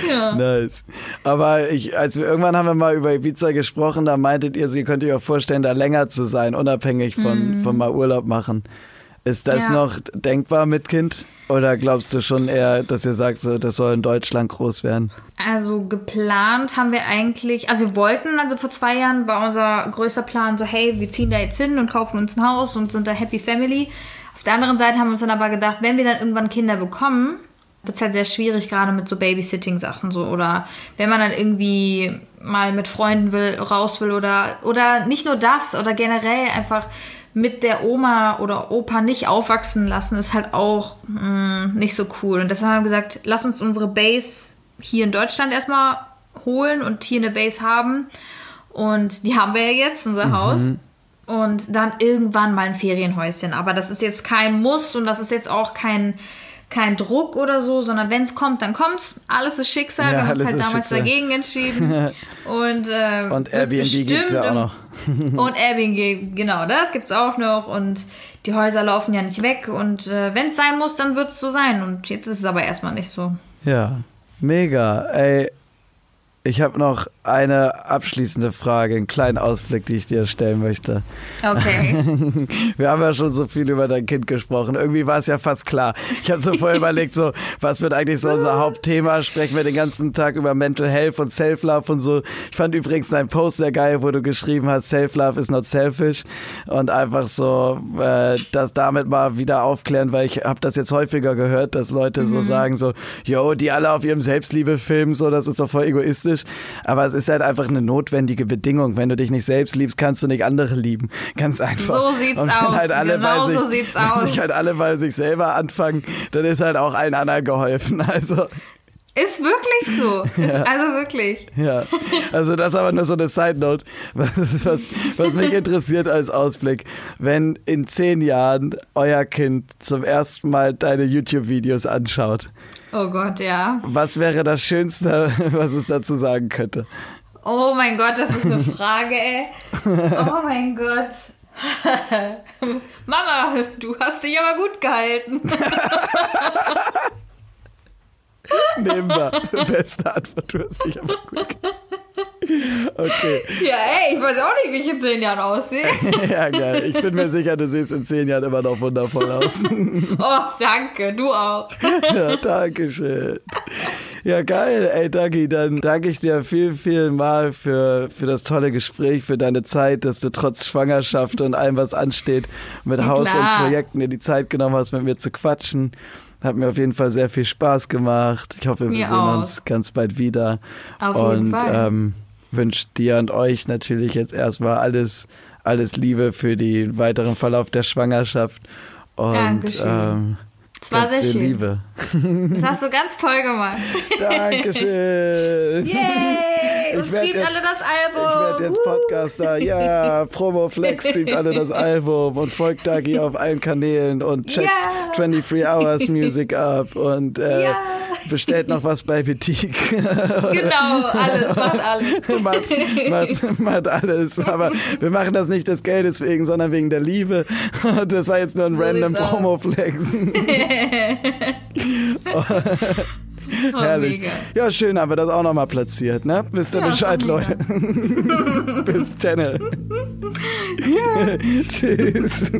Ja. Nice. Aber ich, als wir irgendwann haben wir mal über Ibiza gesprochen, da meintet ihr, ihr könnt euch auch vorstellen, da länger zu sein, unabhängig von, mm. von mal Urlaub machen. Ist das ja. noch denkbar mit Kind? Oder glaubst du schon eher, dass ihr sagt, so, das soll in Deutschland groß werden? Also geplant haben wir eigentlich, also wir wollten, also vor zwei Jahren war unser größter Plan so, hey, wir ziehen da jetzt hin und kaufen uns ein Haus und sind da Happy Family. Auf der anderen Seite haben wir uns dann aber gedacht, wenn wir dann irgendwann Kinder bekommen, wird es halt sehr schwierig, gerade mit so Babysitting-Sachen so. Oder wenn man dann irgendwie mal mit Freunden will, raus will oder, oder nicht nur das, oder generell einfach mit der Oma oder Opa nicht aufwachsen lassen, ist halt auch mh, mm, nicht so cool. Und deshalb haben wir gesagt, lass uns unsere Base hier in Deutschland erstmal holen und hier eine Base haben. Und die haben wir ja jetzt, unser mhm. Haus. Und dann irgendwann mal ein Ferienhäuschen. Aber das ist jetzt kein Muss und das ist jetzt auch kein kein Druck oder so, sondern wenn es kommt, dann kommt's. Alles ist Schicksal. Ja, wir haben uns halt damals Schicksal. dagegen entschieden. [laughs] und, äh, und Airbnb gibt's ja auch noch. [laughs] und Airbnb, genau, das gibt's auch noch. Und die Häuser laufen ja nicht weg. Und äh, wenn es sein muss, dann wird's so sein. Und jetzt ist es aber erstmal nicht so. Ja, mega. Ey, Ich habe noch eine abschließende Frage, einen kleinen Ausblick, die ich dir stellen möchte. Okay. [laughs] Wir haben ja schon so viel über dein Kind gesprochen. Irgendwie war es ja fast klar. Ich habe so vorher [laughs] überlegt, so, was wird eigentlich so unser Hauptthema? Sprechen wir den ganzen Tag über Mental Health und Self-Love und so. Ich fand übrigens deinen Post sehr geil, wo du geschrieben hast, Self-Love is not selfish. Und einfach so, äh, das damit mal wieder aufklären, weil ich habe das jetzt häufiger gehört, dass Leute mhm. so sagen, so, yo, die alle auf ihrem Selbstliebe filmen, so, das ist doch voll egoistisch egoistisch, aber es ist halt einfach eine notwendige Bedingung. Wenn du dich nicht selbst liebst, kannst du nicht andere lieben. Ganz einfach. So sieht's Und aus. Halt genau sich, so sieht's aus. Wenn sich halt alle bei sich selber anfangen, dann ist halt auch allen anderen geholfen. [laughs] Also ist wirklich so. Ist ja. Also wirklich. Ja. Also das ist aber nur so eine Side Note, was, was, was mich interessiert als Ausblick. Wenn in zehn Jahren euer Kind zum ersten Mal deine YouTube-Videos anschaut. Oh Gott, ja. Was wäre das Schönste, [laughs] was es dazu sagen könnte? Oh mein Gott, das ist eine Frage, ey. Oh mein Gott. [laughs] Mama, du hast dich aber gut gehalten. [laughs] Nehmen wir. [laughs] Beste Antwort, du hast dich aber gut Okay. Ja, ey, ich weiß auch nicht, wie ich in zehn Jahren aussehe. [laughs] ja, geil. Ich bin mir sicher, du siehst in zehn Jahren immer noch wundervoll aus. [laughs] oh, danke, du auch. ja, danke schön. Ja, geil. Ey, Dagi, dann danke ich dir viel, viel mal für, für das tolle Gespräch, für deine Zeit, dass du trotz Schwangerschaft und allem, was ansteht, mit Haus Klar. und Projekten dir die Zeit genommen hast, mit mir zu quatschen. Hat mir auf jeden Fall sehr viel Spaß gemacht. Ich hoffe, wir mir sehen auch. uns ganz bald wieder. Auf und jeden Fall. Ähm, wünsche dir und euch natürlich jetzt erstmal alles, alles Liebe für den weiteren Verlauf der Schwangerschaft. Und Dankeschön. Ähm, das war sehr schön. Liebe. Das hast du ganz toll gemacht. [laughs] Dankeschön. Yay! Und streamt jetzt, alle das Album. Ich werde jetzt Podcaster. Ja, Promo Flex [laughs] streamt alle das Album und folgt Dagi auf allen Kanälen und checkt yeah. 23 Hours Music ab und äh, yeah. bestellt noch was bei Boutique. [laughs] genau, alles, macht alles. [laughs] macht, macht, macht alles. Aber wir machen das nicht des Geldes wegen, sondern wegen der Liebe. Das war jetzt nur ein random Promo Flex. [laughs] oh, Herrlich. Mega. Ja, schön haben wir das auch nochmal platziert, ne? Wisst ihr ja, Bescheid, Leute. [laughs] Bis dann. [laughs] Tschüss.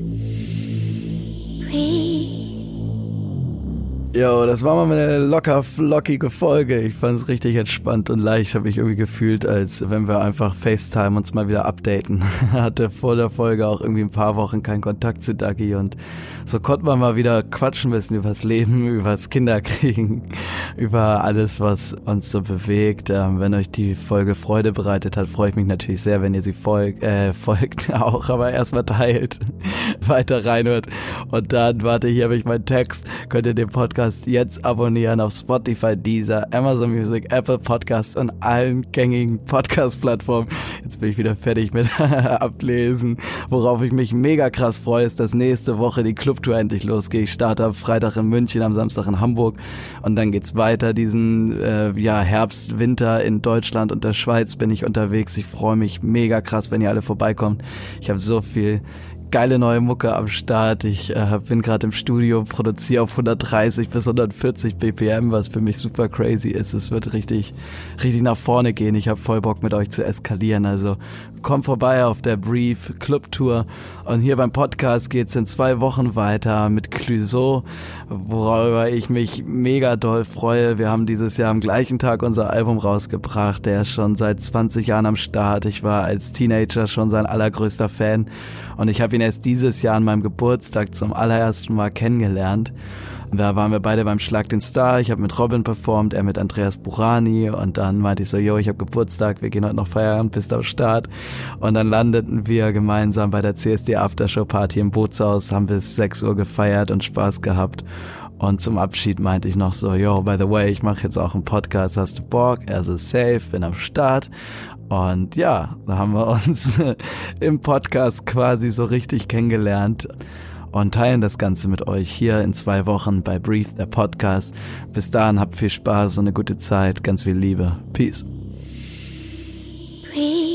Jo, das war mal eine locker flockige Folge. Ich fand es richtig entspannt und leicht, habe ich irgendwie gefühlt, als wenn wir einfach FaceTime uns mal wieder updaten. [laughs] Hatte vor der Folge auch irgendwie ein paar Wochen keinen Kontakt zu Dagi und so konnte man mal wieder quatschen wissen über das Leben, [laughs] über das Kinderkriegen, [laughs] über alles, was uns so bewegt. Ähm, wenn euch die Folge Freude bereitet hat, freue ich mich natürlich sehr, wenn ihr sie folg, äh, folgt auch, aber erstmal teilt, weiter reinhört und dann, warte, hier habe ich meinen Text, könnt ihr den Podcast Podcast jetzt abonnieren auf Spotify, Deezer, Amazon Music, Apple Podcasts und allen gängigen Podcast-Plattformen. Jetzt bin ich wieder fertig mit [laughs] Ablesen. Worauf ich mich mega krass freue, ist, dass nächste Woche die Clubtour endlich losgeht. Ich starte am Freitag in München, am Samstag in Hamburg und dann geht's weiter. Diesen äh, ja, Herbst, Winter in Deutschland und der Schweiz bin ich unterwegs. Ich freue mich mega krass, wenn ihr alle vorbeikommt. Ich habe so viel geile neue Mucke am Start. Ich äh, bin gerade im Studio, produziere auf 130 bis 140 BPM, was für mich super crazy ist. Es wird richtig, richtig nach vorne gehen. Ich habe voll Bock mit euch zu eskalieren. Also kommt vorbei auf der Brief Club Tour. Und hier beim Podcast geht's in zwei Wochen weiter mit Clouseau, worüber ich mich mega doll freue. Wir haben dieses Jahr am gleichen Tag unser Album rausgebracht. Der ist schon seit 20 Jahren am Start. Ich war als Teenager schon sein allergrößter Fan. Und ich habe ihn erst dieses Jahr an meinem Geburtstag zum allerersten Mal kennengelernt. Da waren wir beide beim Schlag den Star. Ich habe mit Robin performt, er mit Andreas Burani. Und dann meinte ich so, yo, ich habe Geburtstag, wir gehen heute noch feiern, bist am Start. Und dann landeten wir gemeinsam bei der CSD Aftershow Party im Bootshaus, haben bis 6 Uhr gefeiert und Spaß gehabt. Und zum Abschied meinte ich noch so, yo, by the way, ich mache jetzt auch einen Podcast, hast du Bock? Also safe, bin am Start. Und ja, da haben wir uns [laughs] im Podcast quasi so richtig kennengelernt und teilen das Ganze mit euch hier in zwei Wochen bei Breathe, der Podcast. Bis dahin habt viel Spaß und eine gute Zeit, ganz viel Liebe. Peace. Breathe.